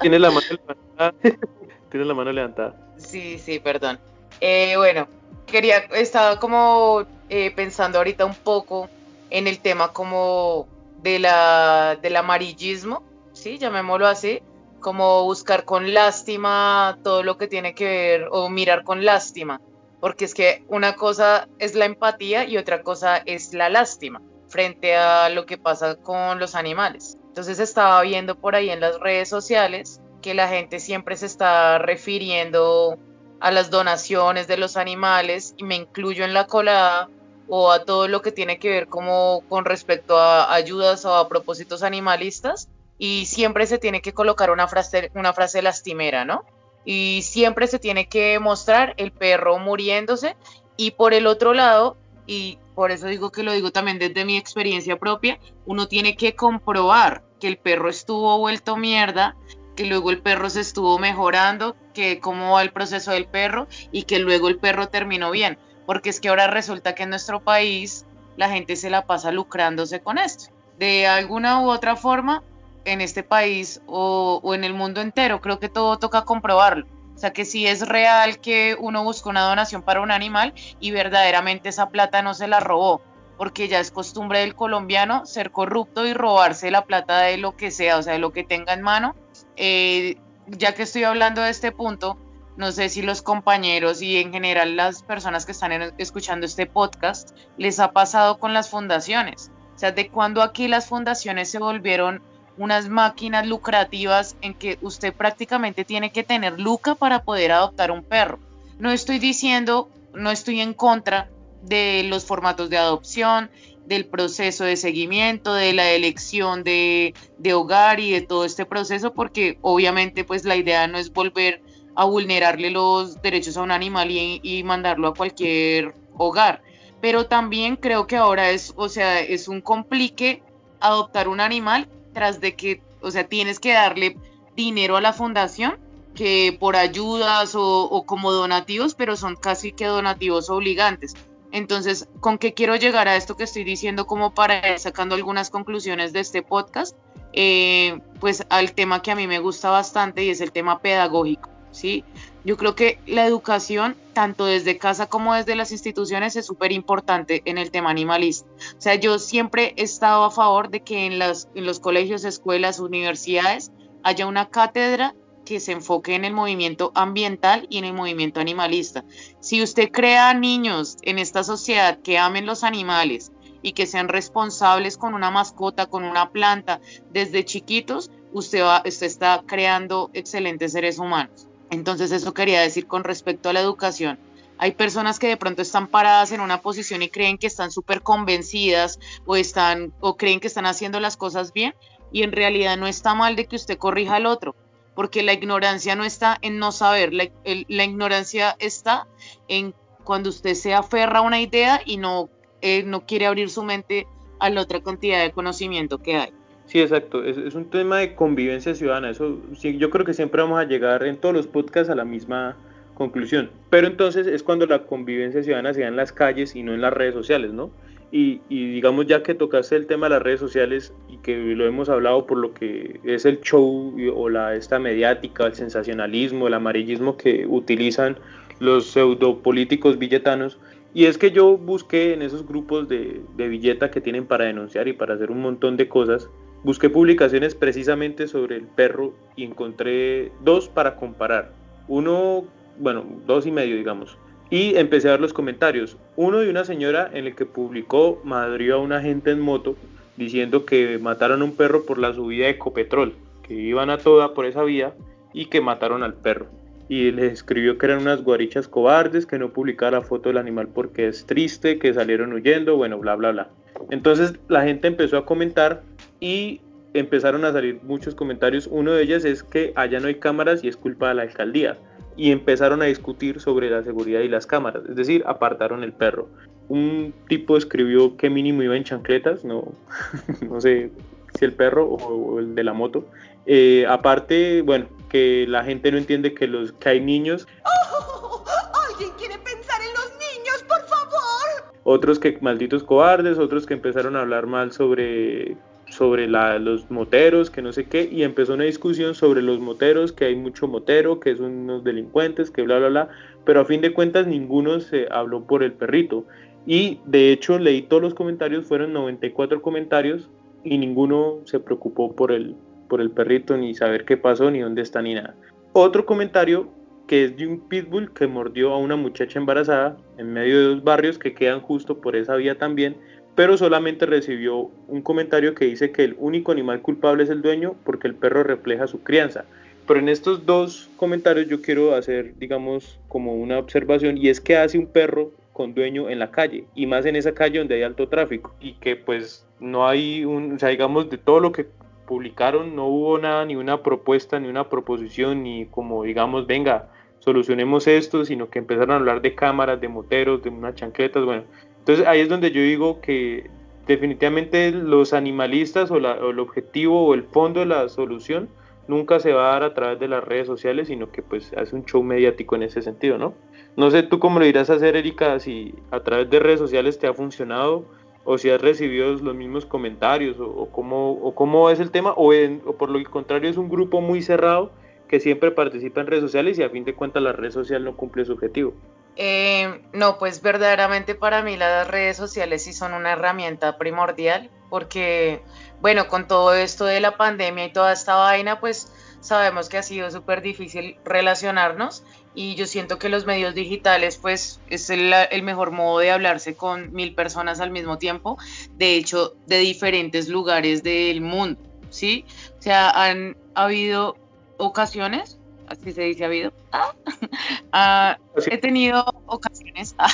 Tiene la mano levantada. Tiene la mano levantada. Sí, sí, perdón. Eh, bueno, quería, estaba como eh, pensando ahorita un poco en el tema como de la, del amarillismo, ¿sí? Llamémoslo así, como buscar con lástima todo lo que tiene que ver o mirar con lástima, porque es que una cosa es la empatía y otra cosa es la lástima frente a lo que pasa con los animales. Entonces estaba viendo por ahí en las redes sociales que la gente siempre se está refiriendo a las donaciones de los animales y me incluyo en la colada o a todo lo que tiene que ver como con respecto a ayudas o a propósitos animalistas y siempre se tiene que colocar una frase, una frase lastimera, ¿no? Y siempre se tiene que mostrar el perro muriéndose y por el otro lado, y por eso digo que lo digo también desde mi experiencia propia, uno tiene que comprobar que el perro estuvo vuelto mierda que luego el perro se estuvo mejorando, que cómo va el proceso del perro y que luego el perro terminó bien. Porque es que ahora resulta que en nuestro país la gente se la pasa lucrándose con esto. De alguna u otra forma, en este país o, en el mundo entero, creo que todo toca comprobarlo. O sea que si es real que uno busca una donación para un animal y verdaderamente esa plata no se la robó, porque ya es costumbre del colombiano ser corrupto y robarse la plata de lo que sea, o sea, de lo que tenga en mano eh, ya que estoy hablando de este punto, no sé si los compañeros y en general las personas que están escuchando este podcast les ha pasado con las fundaciones. O sea, de cuando aquí las fundaciones se volvieron unas máquinas lucrativas en que usted prácticamente tiene que tener luca para poder adoptar un perro. No estoy diciendo, no estoy en contra de los formatos de adopción, del proceso de seguimiento, de la elección de, hogar y de todo este proceso, porque obviamente pues la idea no es volver a vulnerarle los derechos a un animal y, y mandarlo a cualquier hogar. Pero también creo que ahora es, o sea, es un complique adoptar un animal tras de que, o sea, tienes que darle dinero a la fundación que por ayudas o, o como donativos, pero son casi que donativos obligantes. Entonces, ¿con qué quiero llegar a esto que estoy diciendo como para ir sacando algunas conclusiones de este podcast? Eh, pues al tema que a mí me gusta bastante y es el tema pedagógico, ¿sí? Yo creo que la educación, tanto desde casa como desde las instituciones, es súper importante en el tema animalista. O sea, yo siempre he estado a favor de que en, en los colegios, escuelas, universidades haya una cátedra que se enfoque en el movimiento ambiental y en el movimiento animalista. Si usted crea niños en esta sociedad que amen los animales y que sean responsables con una mascota, con una planta, desde chiquitos, usted, está creando excelentes seres humanos. Entonces eso quería decir con respecto a la educación. Hay personas que de pronto están paradas en una posición y creen que están súper convencidas o, están, o creen que están haciendo las cosas bien y en realidad no está mal de que usted corrija al otro porque la ignorancia no está en no saber, la, ignorancia está en cuando usted se aferra a una idea y no, eh, no quiere abrir su mente a la otra cantidad de conocimiento que hay. Sí, exacto, es, un tema de convivencia ciudadana, eso sí, yo creo que siempre vamos a llegar en todos los podcasts a la misma conclusión, pero entonces es cuando la convivencia ciudadana se da en las calles y no en las redes sociales, ¿no? Y, digamos ya que tocaste el tema de las redes sociales y que lo hemos hablado por lo que es el show o la esta mediática, el sensacionalismo, el amarillismo que utilizan los pseudopolíticos villetanos. Y es que yo busqué en esos grupos de, de billeta que tienen para denunciar y para hacer un montón de cosas, busqué publicaciones precisamente sobre el perro y encontré dos para comparar. Uno, bueno, dos y medio digamos y empecé a ver los comentarios. Uno de una señora en el que publicó madrió a una gente en moto diciendo que mataron a un perro por la subida de Ecopetrol, que iban a toda por esa vía y que mataron al perro. Y les escribió que eran unas guarichas cobardes, que no publicara foto del animal porque es triste, que salieron huyendo, bueno, bla, bla, bla. Entonces la gente empezó a comentar y empezaron a salir muchos comentarios. Uno de ellos es que allá no hay cámaras y es culpa de la alcaldía. Y empezaron a discutir sobre la seguridad y las cámaras, es decir, apartaron el perro. Un tipo escribió que mínimo iba en chancletas, no, no sé si el perro o, el de la moto. Eh, aparte, bueno, que la gente no entiende que, los, que hay niños. ¿Alguien quiere pensar en los niños, por favor? Otros que malditos cobardes, otros que empezaron a hablar mal sobre sobre los moteros, que no sé qué, y empezó una discusión sobre los moteros, que hay mucho motero, que son unos delincuentes, que bla, bla, bla, pero a fin de cuentas ninguno se habló por el perrito. Y de hecho leí todos los comentarios, fueron 94 comentarios, y ninguno se preocupó por el, por el perrito, ni saber qué pasó, ni dónde está, ni nada. Otro comentario que es de un pitbull que mordió a una muchacha embarazada en medio de dos barrios que quedan justo por esa vía también, pero solamente recibió un comentario que dice que el único animal culpable es el dueño porque el perro refleja su crianza. Pero en estos dos comentarios yo quiero hacer, digamos, como una observación y es que hace un perro con dueño en la calle y más en esa calle donde hay alto tráfico y que pues no hay un, o sea, digamos, de todo lo que publicaron no hubo nada, ni una propuesta, ni una proposición, ni como digamos, venga, solucionemos esto, sino que empezaron a hablar de cámaras, de moteros, de unas chancletas, bueno, entonces ahí es donde yo digo que definitivamente los animalistas o, el objetivo o el fondo de la solución nunca se va a dar a través de las redes sociales, sino que pues hace un show mediático en ese sentido, ¿no? No sé tú cómo lo irás a hacer, Erika, si a través de redes sociales te ha funcionado o si has recibido los mismos comentarios o, cómo, o es el tema o, o por lo contrario es un grupo muy cerrado que siempre participa en redes sociales y a fin de cuentas la red social no cumple su objetivo. Eh, no, pues verdaderamente para mí las redes sociales sí son una herramienta primordial porque, bueno, con todo esto de la pandemia y toda esta vaina, pues sabemos que ha sido súper difícil relacionarnos y yo siento que los medios digitales pues es el, el, mejor modo de hablarse con mil personas al mismo tiempo, de hecho de diferentes lugares del mundo, ¿sí? O sea, han habido ocasiones así se dice ha habido, ah, ah, he tenido ocasiones ah,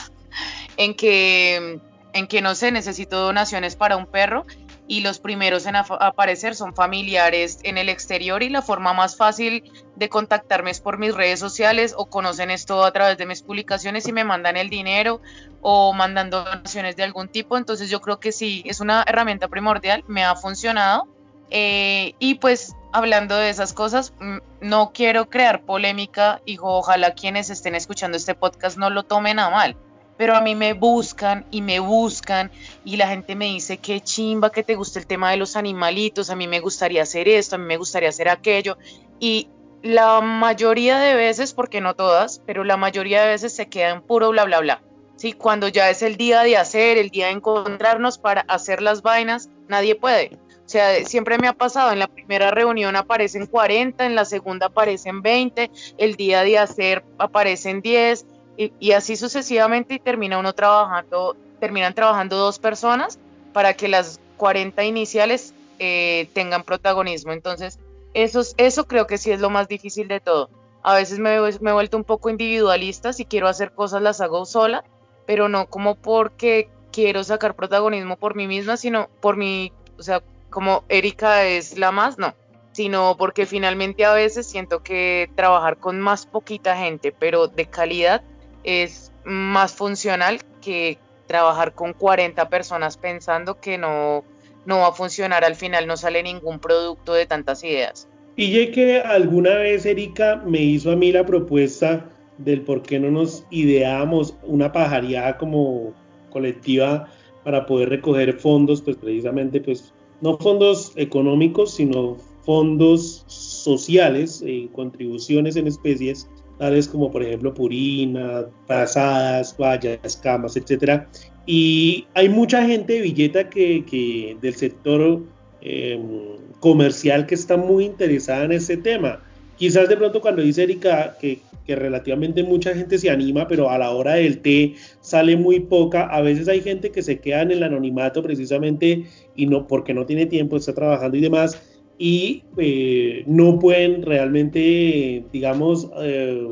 en que, en que no sé, necesito donaciones para un perro y los primeros en aparecer son familiares en el exterior y la forma más fácil de contactarme es por mis redes sociales o conocen esto a través de mis publicaciones y me mandan el dinero o mandando donaciones de algún tipo. Entonces yo creo que sí, es una herramienta primordial, me ha funcionado eh, y pues hablando de esas cosas, mm, no quiero crear polémica y ojalá quienes estén escuchando este podcast no lo tomen a mal. Pero a mí me buscan y me buscan y la gente me dice que chimba, que te gusta el tema de los animalitos, a mí me gustaría hacer esto, a mí me gustaría hacer aquello. Y la mayoría de veces, porque no todas, pero la mayoría de veces se queda en puro bla, bla, bla. Sí, cuando ya es el día de hacer, el día de encontrarnos para hacer las vainas, nadie puede. O sea, siempre me ha pasado, en la primera reunión aparecen 40, en la segunda aparecen 20, el día de hacer aparecen 10 y, así sucesivamente y termina uno trabajando, terminan trabajando dos personas para que las 40 iniciales eh, tengan protagonismo. Entonces, eso, eso creo que sí es lo más difícil de todo. A veces me, me he vuelto un poco individualista, si quiero hacer cosas las hago sola, pero no como porque quiero sacar protagonismo por mí misma, sino por mi, o sea, como Erika es la más, no, sino porque finalmente a veces siento que trabajar con más poquita gente, pero de calidad, es más funcional que trabajar con 40 personas pensando que no, no va a funcionar, al final no sale ningún producto de tantas ideas. Y ya que alguna vez Erika me hizo a mí la propuesta del por qué no nos ideamos una pajareada como colectiva para poder recoger fondos, pues precisamente pues no fondos económicos, sino fondos sociales, eh, contribuciones en especies, tales como por ejemplo purina, pasadas, vallas, camas, etcétera. Y hay mucha gente de Villeta que, del sector em, comercial que está muy interesada en ese tema. Quizás de pronto cuando dice Erika que, relativamente mucha gente se anima, pero a la hora del té sale muy poca, a veces hay gente que se queda en el anonimato precisamente y no porque no tiene tiempo, está trabajando y demás, y eh, no pueden realmente, digamos, eh,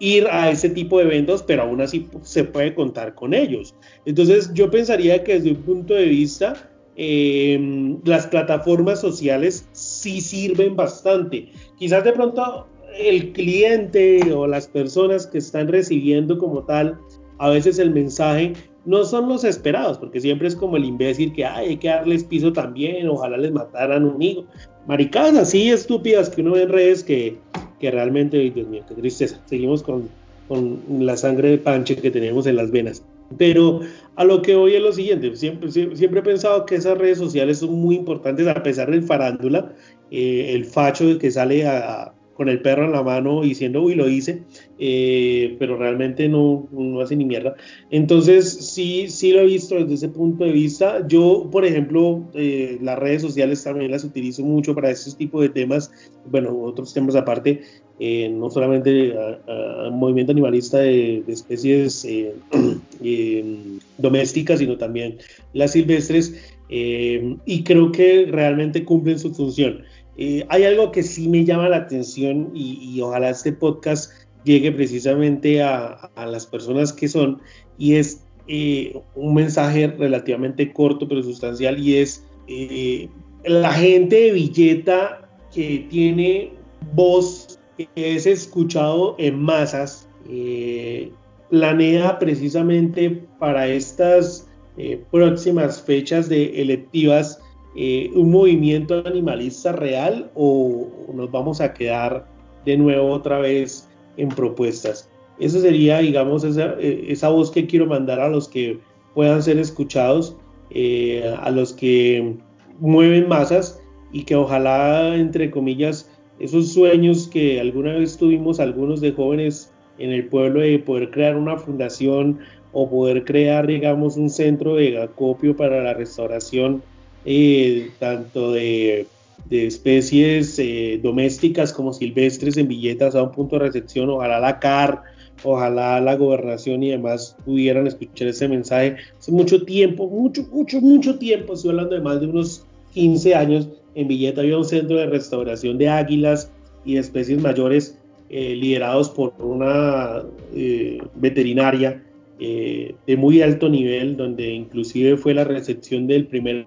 ir a ese tipo de eventos, pero aún así se puede contar con ellos. Entonces yo pensaría que desde un punto de vista, em, las plataformas sociales sí sirven bastante. Quizás de pronto el cliente o las personas que están recibiendo como tal, a veces el mensaje no son los esperados, porque siempre es como el imbécil que hay que darles piso también, ojalá les mataran un hijo. Maricadas así estúpidas que uno ve en redes que, que realmente, Dios mío, qué tristeza. Seguimos con, con la sangre de panche que tenemos en las venas. Pero a lo que voy es lo siguiente, siempre, siempre he pensado que esas redes sociales son muy importantes a pesar del farándula, eh, el facho que sale a, con el perro en la mano diciendo, uy, lo hice, eh, pero realmente no, no, hace ni mierda. Entonces, sí, sí lo he visto desde ese punto de vista. Yo, por ejemplo, eh, las redes sociales también las utilizo mucho para ese tipo de temas, bueno, otros temas aparte, eh, no solamente movimiento animalista de, de especies domésticas, sino también las silvestres, y creo que realmente cumplen su función. Eh, hay algo que sí me llama la atención y, ojalá este podcast llegue precisamente a, las personas que son y es eh, un mensaje relativamente corto pero sustancial y es eh, la gente de Villeta que tiene voz que es escuchado en masas planea precisamente para estas próximas fechas de electivas eh, un movimiento animalista real o nos vamos a quedar de nuevo otra vez en propuestas. Eso sería, digamos, esa, eh, esa voz que quiero mandar a los que puedan ser escuchados, eh, a los que mueven masas y que ojalá, entre comillas, esos sueños que alguna vez tuvimos algunos de jóvenes en el pueblo de poder crear una fundación o poder crear, digamos, un centro de acopio para la restauración eh, tanto de, especies eh, domésticas como silvestres en Villetas a un punto de recepción. Ojalá la CAR, ojalá la gobernación y demás pudieran escuchar ese mensaje. Hace mucho tiempo, mucho, mucho, mucho tiempo, estoy hablando de más de unos 15 años, en Villeta había un centro de restauración de águilas y de especies mayores eh, liderados por una veterinaria de muy alto nivel, donde inclusive fue la recepción del primer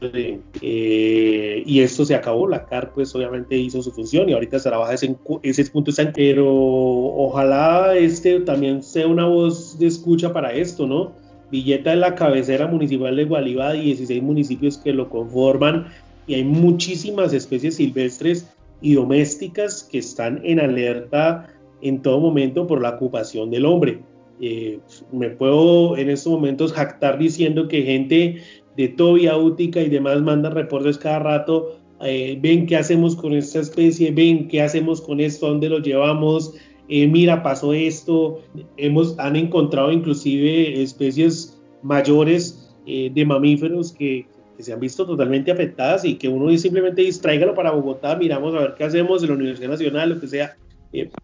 eh, y esto se acabó, la CAR pues obviamente hizo su función y ahorita trabaja ese, ese punto, pero ojalá este también sea una voz de escucha para esto, ¿no? Villeta es la cabecera municipal de Gualibá, 16 municipios que lo conforman y hay muchísimas especies silvestres y domésticas que están en alerta en todo momento por la ocupación del hombre. Eh, me puedo en estos momentos jactar diciendo que gente de Tobia Útica y demás mandan reportes cada rato, eh, ven qué hacemos con esta especie, ven qué hacemos con esto, dónde lo llevamos, eh, mira, pasó esto, hemos, han encontrado inclusive especies mayores eh, de mamíferos que, se han visto totalmente afectadas y que uno simplemente distráigalo para Bogotá, miramos a ver qué hacemos en la Universidad Nacional, lo que sea,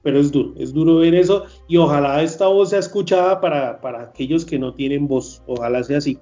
pero es duro, es duro ver eso y ojalá esta voz sea escuchada para, para aquellos que no tienen voz, ojalá sea así.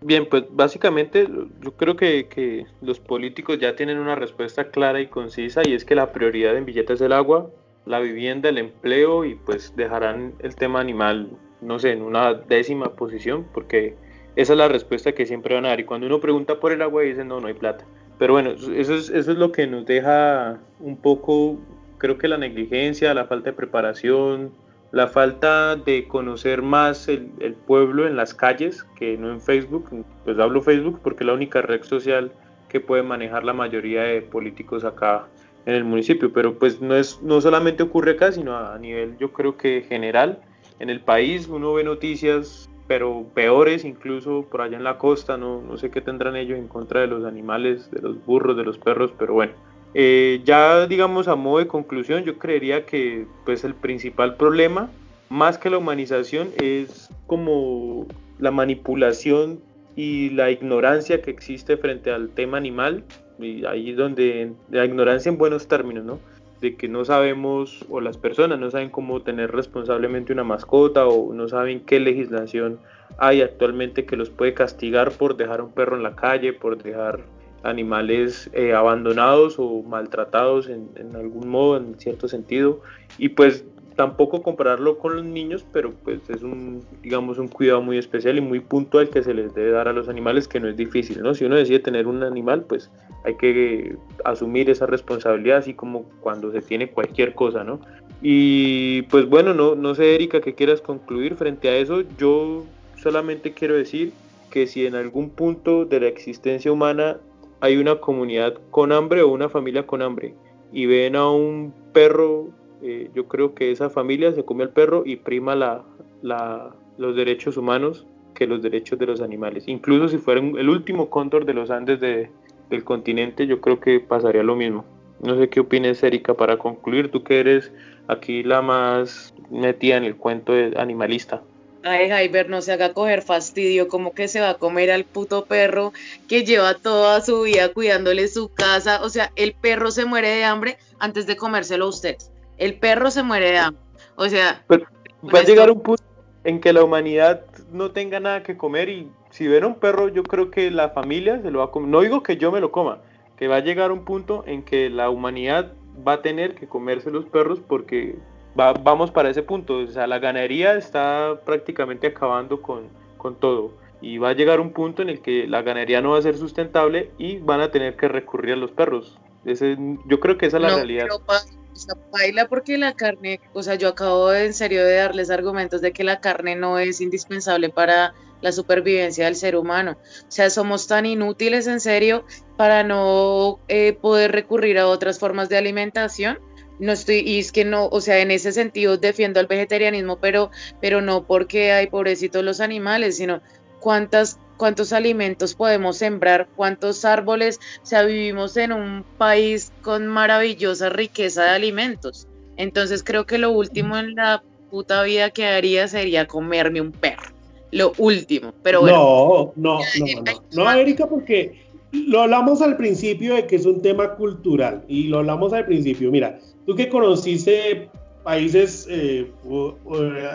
Bien, pues básicamente yo creo que, los políticos ya tienen una respuesta clara y concisa y es que la prioridad en billetes es el agua, la vivienda, el empleo y pues dejarán el tema animal, no sé, en una décima posición porque esa es la respuesta que siempre van a dar y cuando uno pregunta por el agua dicen no, no hay plata. Pero bueno, eso es, eso es lo que nos deja un poco, creo que la negligencia, la falta de preparación, la falta de conocer más el, pueblo en las calles que no en Facebook, pues hablo Facebook porque es la única red social que puede manejar la mayoría de políticos acá en el municipio, pero pues no es no solamente ocurre acá, sino a nivel yo creo que general. En el país uno ve noticias pero peores incluso por allá en la costa, no, no sé qué tendrán ellos en contra de los animales, de los burros, de los perros, pero bueno, eh, ya digamos a modo de conclusión, yo creería que pues el principal problema, más que la humanización, es como la manipulación y la ignorancia que existe frente al tema animal y ahí donde la ignorancia en buenos términos, ¿no? De que no sabemos o las personas no saben cómo tener responsablemente una mascota o no saben qué legislación hay actualmente que los puede castigar por dejar un perro en la calle, por dejar animales eh, abandonados o maltratados en, en, algún modo, en cierto sentido. Y pues tampoco compararlo con los niños, pero pues es un, digamos, un cuidado muy especial y muy puntual que se les debe dar a los animales, que no es difícil, ¿no? Si uno decide tener un animal, pues hay que asumir esa responsabilidad, así como cuando se tiene cualquier cosa, ¿no? Y pues bueno, no, no sé, Erika, ¿qué quieras concluir frente a eso? Yo solamente quiero decir que si en algún punto de la existencia humana hay una comunidad con hambre o una familia con hambre y ven a un perro eh, yo creo que esa familia se come al perro y prima la, la, los derechos humanos que los derechos de los animales. Incluso si fuera el último cóndor de los Andes de, del continente, yo creo que pasaría lo mismo. No sé qué opines, Erika, para concluir, tú que eres aquí la más metida en el cuento animalista. Ay, Jaiber, no se haga coger fastidio, como que se va a comer al puto perro que lleva toda su vida cuidándole su casa. O sea, el perro se muere de hambre antes de comérselo a usted el perro se muere de hambre. O sea, va a llegar un punto en que la humanidad no tenga nada que comer y si ven un perro, yo creo que la familia se lo va a comer. No digo que yo me lo coma, que va a llegar un punto en que la humanidad va a tener que comerse los perros porque vamos para ese punto. O sea, la ganadería está prácticamente acabando con, con todo. Y va a llegar un punto en el que la ganadería no va a ser sustentable y van a tener que recurrir a los perros. Ese, yo creo que esa es la realidad sea, baila porque la carne, o sea, yo acabo en serio de darles argumentos de que la carne no es indispensable para la supervivencia del ser humano. O sea, somos tan inútiles en serio para no eh, poder recurrir a otras formas de alimentación. No estoy, y es que no, o sea, en ese sentido defiendo el vegetarianismo, pero, pero no porque hay pobrecitos los animales, sino cuántas cuántos alimentos podemos sembrar, cuántos árboles, o sea, vivimos en un país con maravillosa riqueza de alimentos. Entonces creo que lo último en la puta vida que haría sería comerme un perro. Lo último, pero bueno. No, no, no, no, no, Erika, porque lo hablamos al principio de que es un tema cultural y lo hablamos al principio. Mira, tú que conociste países eh,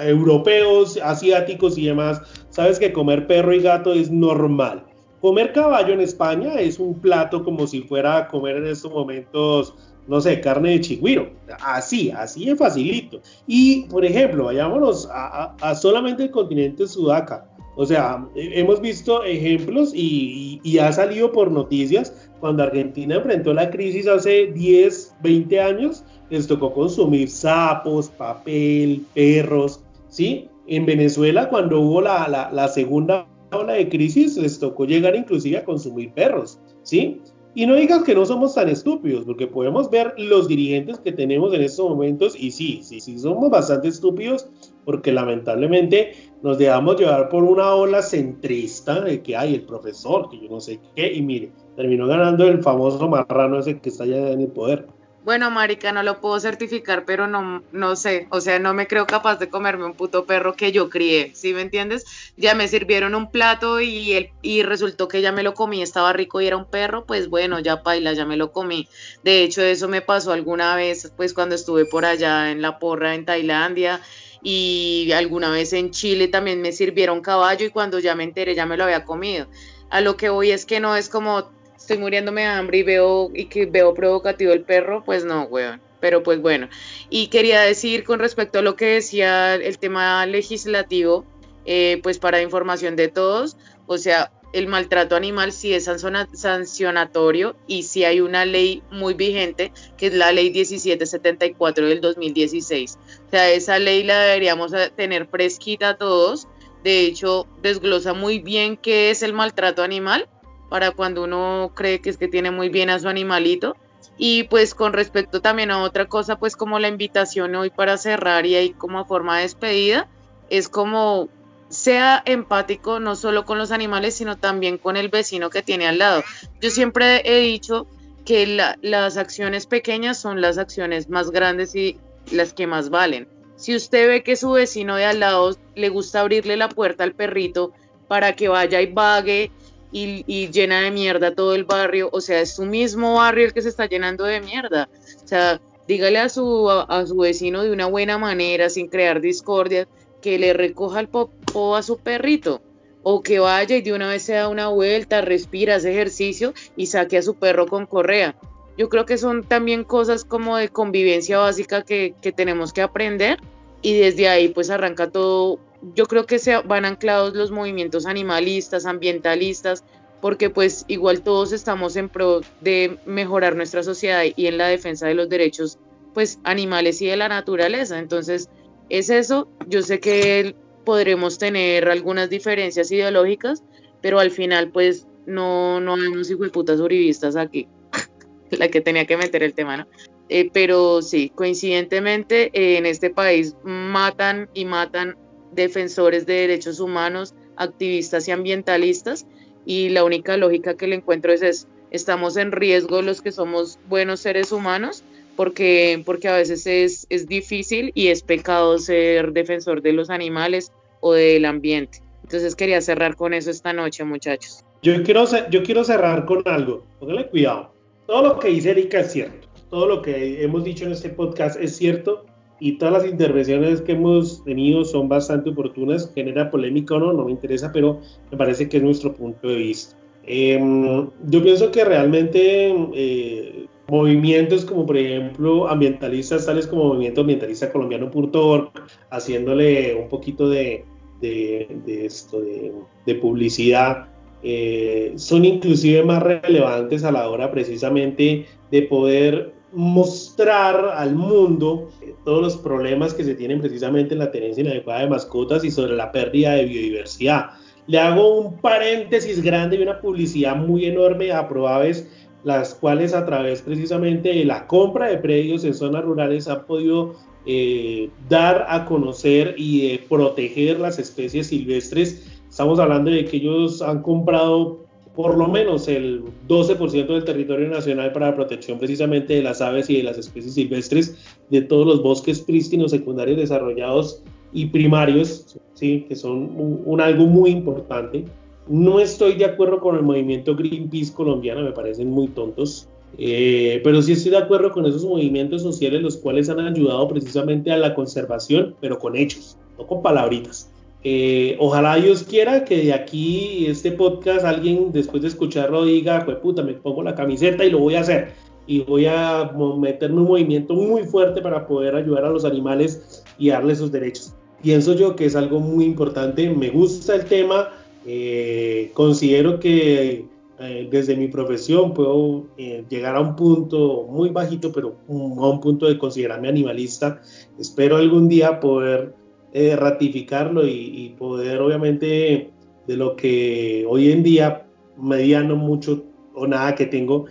europeos, asiáticos y demás, sabes que comer perro y gato es normal. Comer caballo en España es un plato como si fuera a comer en estos momentos, no sé, carne de chigüiro. Así, así es facilito. Y, por ejemplo, vayámonos a, solamente el continente sudaca. O sea, hemos visto ejemplos y, y, ha salido por noticias cuando Argentina enfrentó la crisis hace 10, 20 años, les tocó consumir sapos, papel, perros, ¿sí? En Venezuela, cuando hubo la, la, segunda ola de crisis, les tocó llegar inclusive a consumir perros, ¿sí? Y no digas que no somos tan estúpidos, porque podemos ver los dirigentes que tenemos en estos momentos y sí, sí, sí, somos bastante estúpidos porque lamentablemente nos dejamos llevar por una ola centrista de que hay el profesor, que yo no sé qué, y mire, terminó ganando el famoso marrano ese que está allá en el poder. Bueno, marica, no lo puedo certificar, pero no, no sé, o sea, no me creo capaz de comerme un puto perro que yo crié, ¿sí me entiendes? Ya me sirvieron un plato y, el, y resultó que ya me lo comí, estaba rico y era un perro, pues bueno, ya paila, ya me lo comí. De hecho, eso me pasó alguna vez, pues cuando estuve por allá en la porra en Tailandia y alguna vez en Chile también me sirvieron caballo y cuando ya me enteré ya me lo había comido. A lo que voy es que no es como estoy muriéndome de hambre y veo y que veo provocativo el perro, pues no, weón. Pero pues bueno. Y quería decir con respecto a lo que decía el tema legislativo, eh, pues para información de todos, o sea, el maltrato animal sí es sancionatorio y sí hay una ley muy vigente, que es la ley 1774 del 2016. O sea, esa ley la deberíamos tener fresquita todos. De hecho, desglosa muy bien qué es el maltrato animal para cuando uno cree que es que tiene muy bien a su animalito. Y pues con respecto también a otra cosa, pues como la invitación hoy para cerrar y ahí como forma de despedida, es como sea empático no solo con los animales, sino también con el vecino que tiene al lado. Yo siempre he dicho que las acciones pequeñas son las acciones más grandes y las que más valen. Si usted ve que su vecino de al lado le gusta abrirle la puerta al perrito para que vaya y vague y, llena de mierda todo el barrio, o sea, es su mismo barrio el que se está llenando de mierda. O sea, dígale a su, a, su vecino de una buena manera, sin crear discordia, que le recoja el popó a su perrito o que vaya y de una vez se da una vuelta, respira, hace ejercicio y saque a su perro con correa. Yo creo que son también cosas como de convivencia básica que, que tenemos que aprender y desde ahí pues arranca todo. Yo creo que se van anclados los movimientos animalistas, ambientalistas, porque pues igual todos estamos en pro de mejorar nuestra sociedad y en la defensa de los derechos pues animales y de la naturaleza. Entonces, es eso. Yo sé que podremos tener algunas diferencias ideológicas, pero al final pues no, no de putas uribistas aquí, la que tenía que meter el tema, ¿no? Eh, pero sí, coincidentemente eh, en este país matan y matan defensores de derechos humanos, activistas y ambientalistas, y la única lógica que le encuentro es, es estamos en riesgo los que somos buenos seres humanos, porque, porque a veces es, es difícil y es pecado ser defensor de los animales o del ambiente. Entonces quería cerrar con eso esta noche, muchachos. Yo quiero, yo quiero cerrar con algo. Póngale cuidado. Todo lo que dice Erika es cierto. Todo lo que hemos dicho en este podcast es cierto. Y todas las intervenciones que hemos tenido son bastante oportunas. Genera polémica o no, no me interesa, pero me parece que es nuestro punto de vista. Em, yo pienso que realmente eh, movimientos como por ejemplo ambientalistas tales como Movimiento Ambientalista Colombiano.org, haciéndole un poquito de, esto, de, publicidad, eh, son inclusive más relevantes a la hora precisamente de poder mostrar al mundo todos los problemas que se tienen precisamente en la tenencia inadecuada de mascotas y sobre la pérdida de biodiversidad. Le hago un paréntesis grande y una publicidad muy enorme a Proaves las cuales a través precisamente de la compra de predios en zonas rurales han podido eh, dar a conocer y proteger las especies silvestres. Estamos hablando de que ellos han comprado por lo menos el 12% del territorio nacional para la protección precisamente de las aves y de las especies silvestres de todos los bosques prístinos secundarios desarrollados y primarios, ¿sí? que son un algo muy importante. No estoy de acuerdo con el movimiento Greenpeace colombiano, me parecen muy tontos, eh, pero sí estoy de acuerdo con esos movimientos sociales los cuales han ayudado precisamente a la conservación, pero con hechos, no con palabritas. Eh, ojalá Dios quiera que de aquí, este podcast, alguien después de escucharlo diga, pues puta, me pongo la camiseta y lo voy a hacer. Y voy a meterme un movimiento muy fuerte para poder ayudar a los animales y darles sus derechos. Pienso yo que es algo muy importante, me gusta el tema, eh, considero que eh, desde mi profesión puedo eh, llegar a un punto muy bajito, pero a un punto de considerarme animalista. Espero algún día poder ratificarlo y, poder, obviamente, de lo que hoy en día, mediano, mucho o nada que tengo,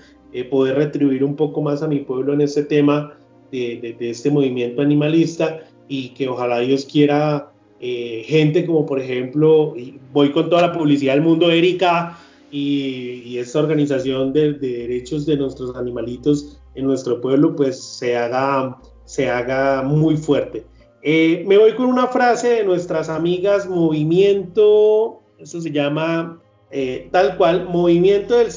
poder retribuir un poco más a mi pueblo en este tema de, de este movimiento animalista y que ojalá Dios quiera eh, gente como por ejemplo, voy con toda la publicidad del mundo, Erika, y, esta organización de, derechos de nuestros animalitos en nuestro pueblo, pues se haga, se haga muy fuerte. Eh, me voy con una frase de nuestras amigas Movimiento, eso se llama eh, tal cual, Movimiento del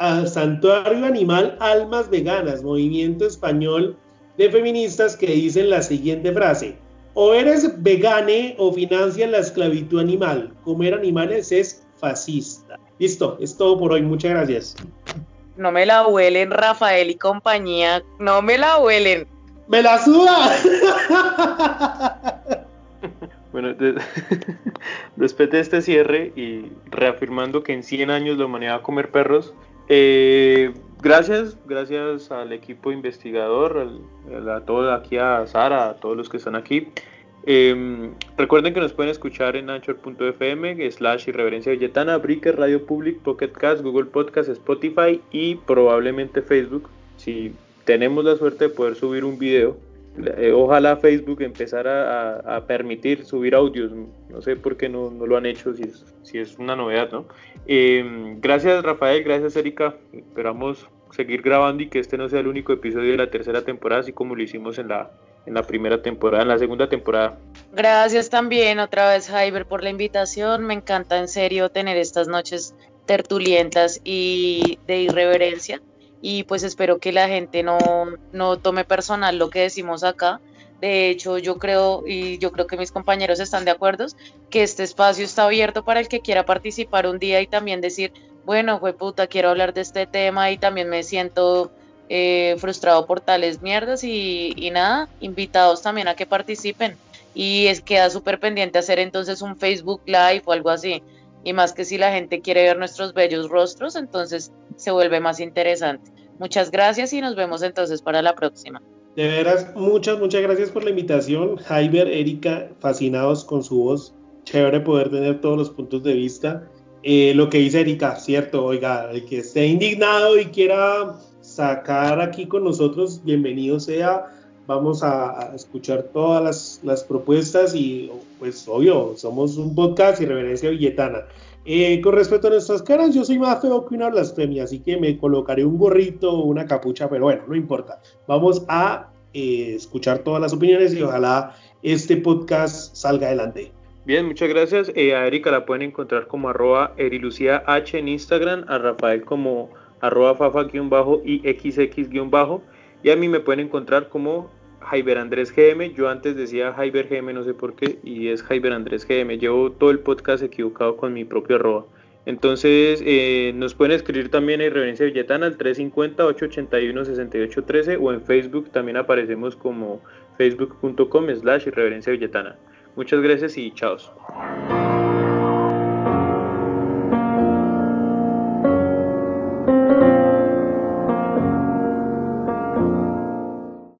ah, Santuario Animal Almas Veganas, Movimiento Español de Feministas que dicen la siguiente frase o eres vegane o financias la esclavitud animal. Comer animales es fascista. Listo, es todo por hoy. Muchas gracias. No me la huelen, Rafael y compañía. No me la huelen. ¡Me la suda! bueno, después de este cierre y reafirmando que en 100 años la humanidad va a comer perros, eh, gracias, gracias al equipo investigador, a todo aquí a Sara, a todos los que están aquí. Em, recuerden que nos pueden escuchar en anchor.fm, slash irreverencia villetana, Breaker, Radio Public, Pocket Cast, Google Podcast, Spotify y probablemente Facebook. Si tenemos la suerte de poder subir un video, eh, ojalá Facebook empezara a, permitir subir audios. No sé por qué no, lo han hecho, si es, una novedad, ¿no? Em, gracias Rafael, gracias Erika. Esperamos seguir grabando y que este no sea el único episodio de la tercera temporada, así como lo hicimos en la, en la primera temporada, en la segunda temporada. Gracias también otra vez, Jaiber, por la invitación. Me encanta en serio tener estas noches tertulientas y de irreverencia. Y pues espero que la gente no, no tome personal lo que decimos acá. De hecho, yo creo, y yo creo que mis compañeros están de acuerdo, que este espacio está abierto para el que quiera participar un día y también decir, bueno, fue puta, quiero hablar de este tema y también me siento eh, frustrado por tales mierdas y, y, nada, invitados también a que participen. Y es queda súper pendiente hacer entonces un Facebook Live o algo así. Y más que si la gente quiere ver nuestros bellos rostros, entonces se vuelve más interesante. Muchas gracias y nos vemos entonces para la próxima. De veras, muchas, muchas gracias por la invitación. Jaiber, Erika, fascinados con su voz. Chévere poder tener todos los puntos de vista. Eh, lo que dice Erika, cierto, oiga, el que esté indignado y quiera sacar aquí con nosotros, bienvenido sea. Vamos a, escuchar todas las, propuestas y pues obvio, somos un podcast y reverencia billetana. Eh, con respecto a nuestras caras, yo soy más feo que una blasfemia, así que me colocaré un gorrito o una capucha, pero bueno, no importa. Vamos a eh, escuchar todas las opiniones y ojalá este podcast salga adelante. Bien, muchas gracias. Eh, a Erika la pueden encontrar como arroba erilucia h en Instagram, a Rafael como arroba xx-bajo. Y a mí me pueden encontrar como Jaiber Andrés GM. Yo antes decía Jaiber GM, no sé por qué, y es Jaiber Andrés GM. Llevo todo el podcast equivocado con mi propio arroba. Entonces, eh, nos pueden escribir también en Reverencia Villetana al 350-881-6813 o en Facebook también aparecemos como facebook.com slash Reverencia Villetana. Muchas gracias y chao.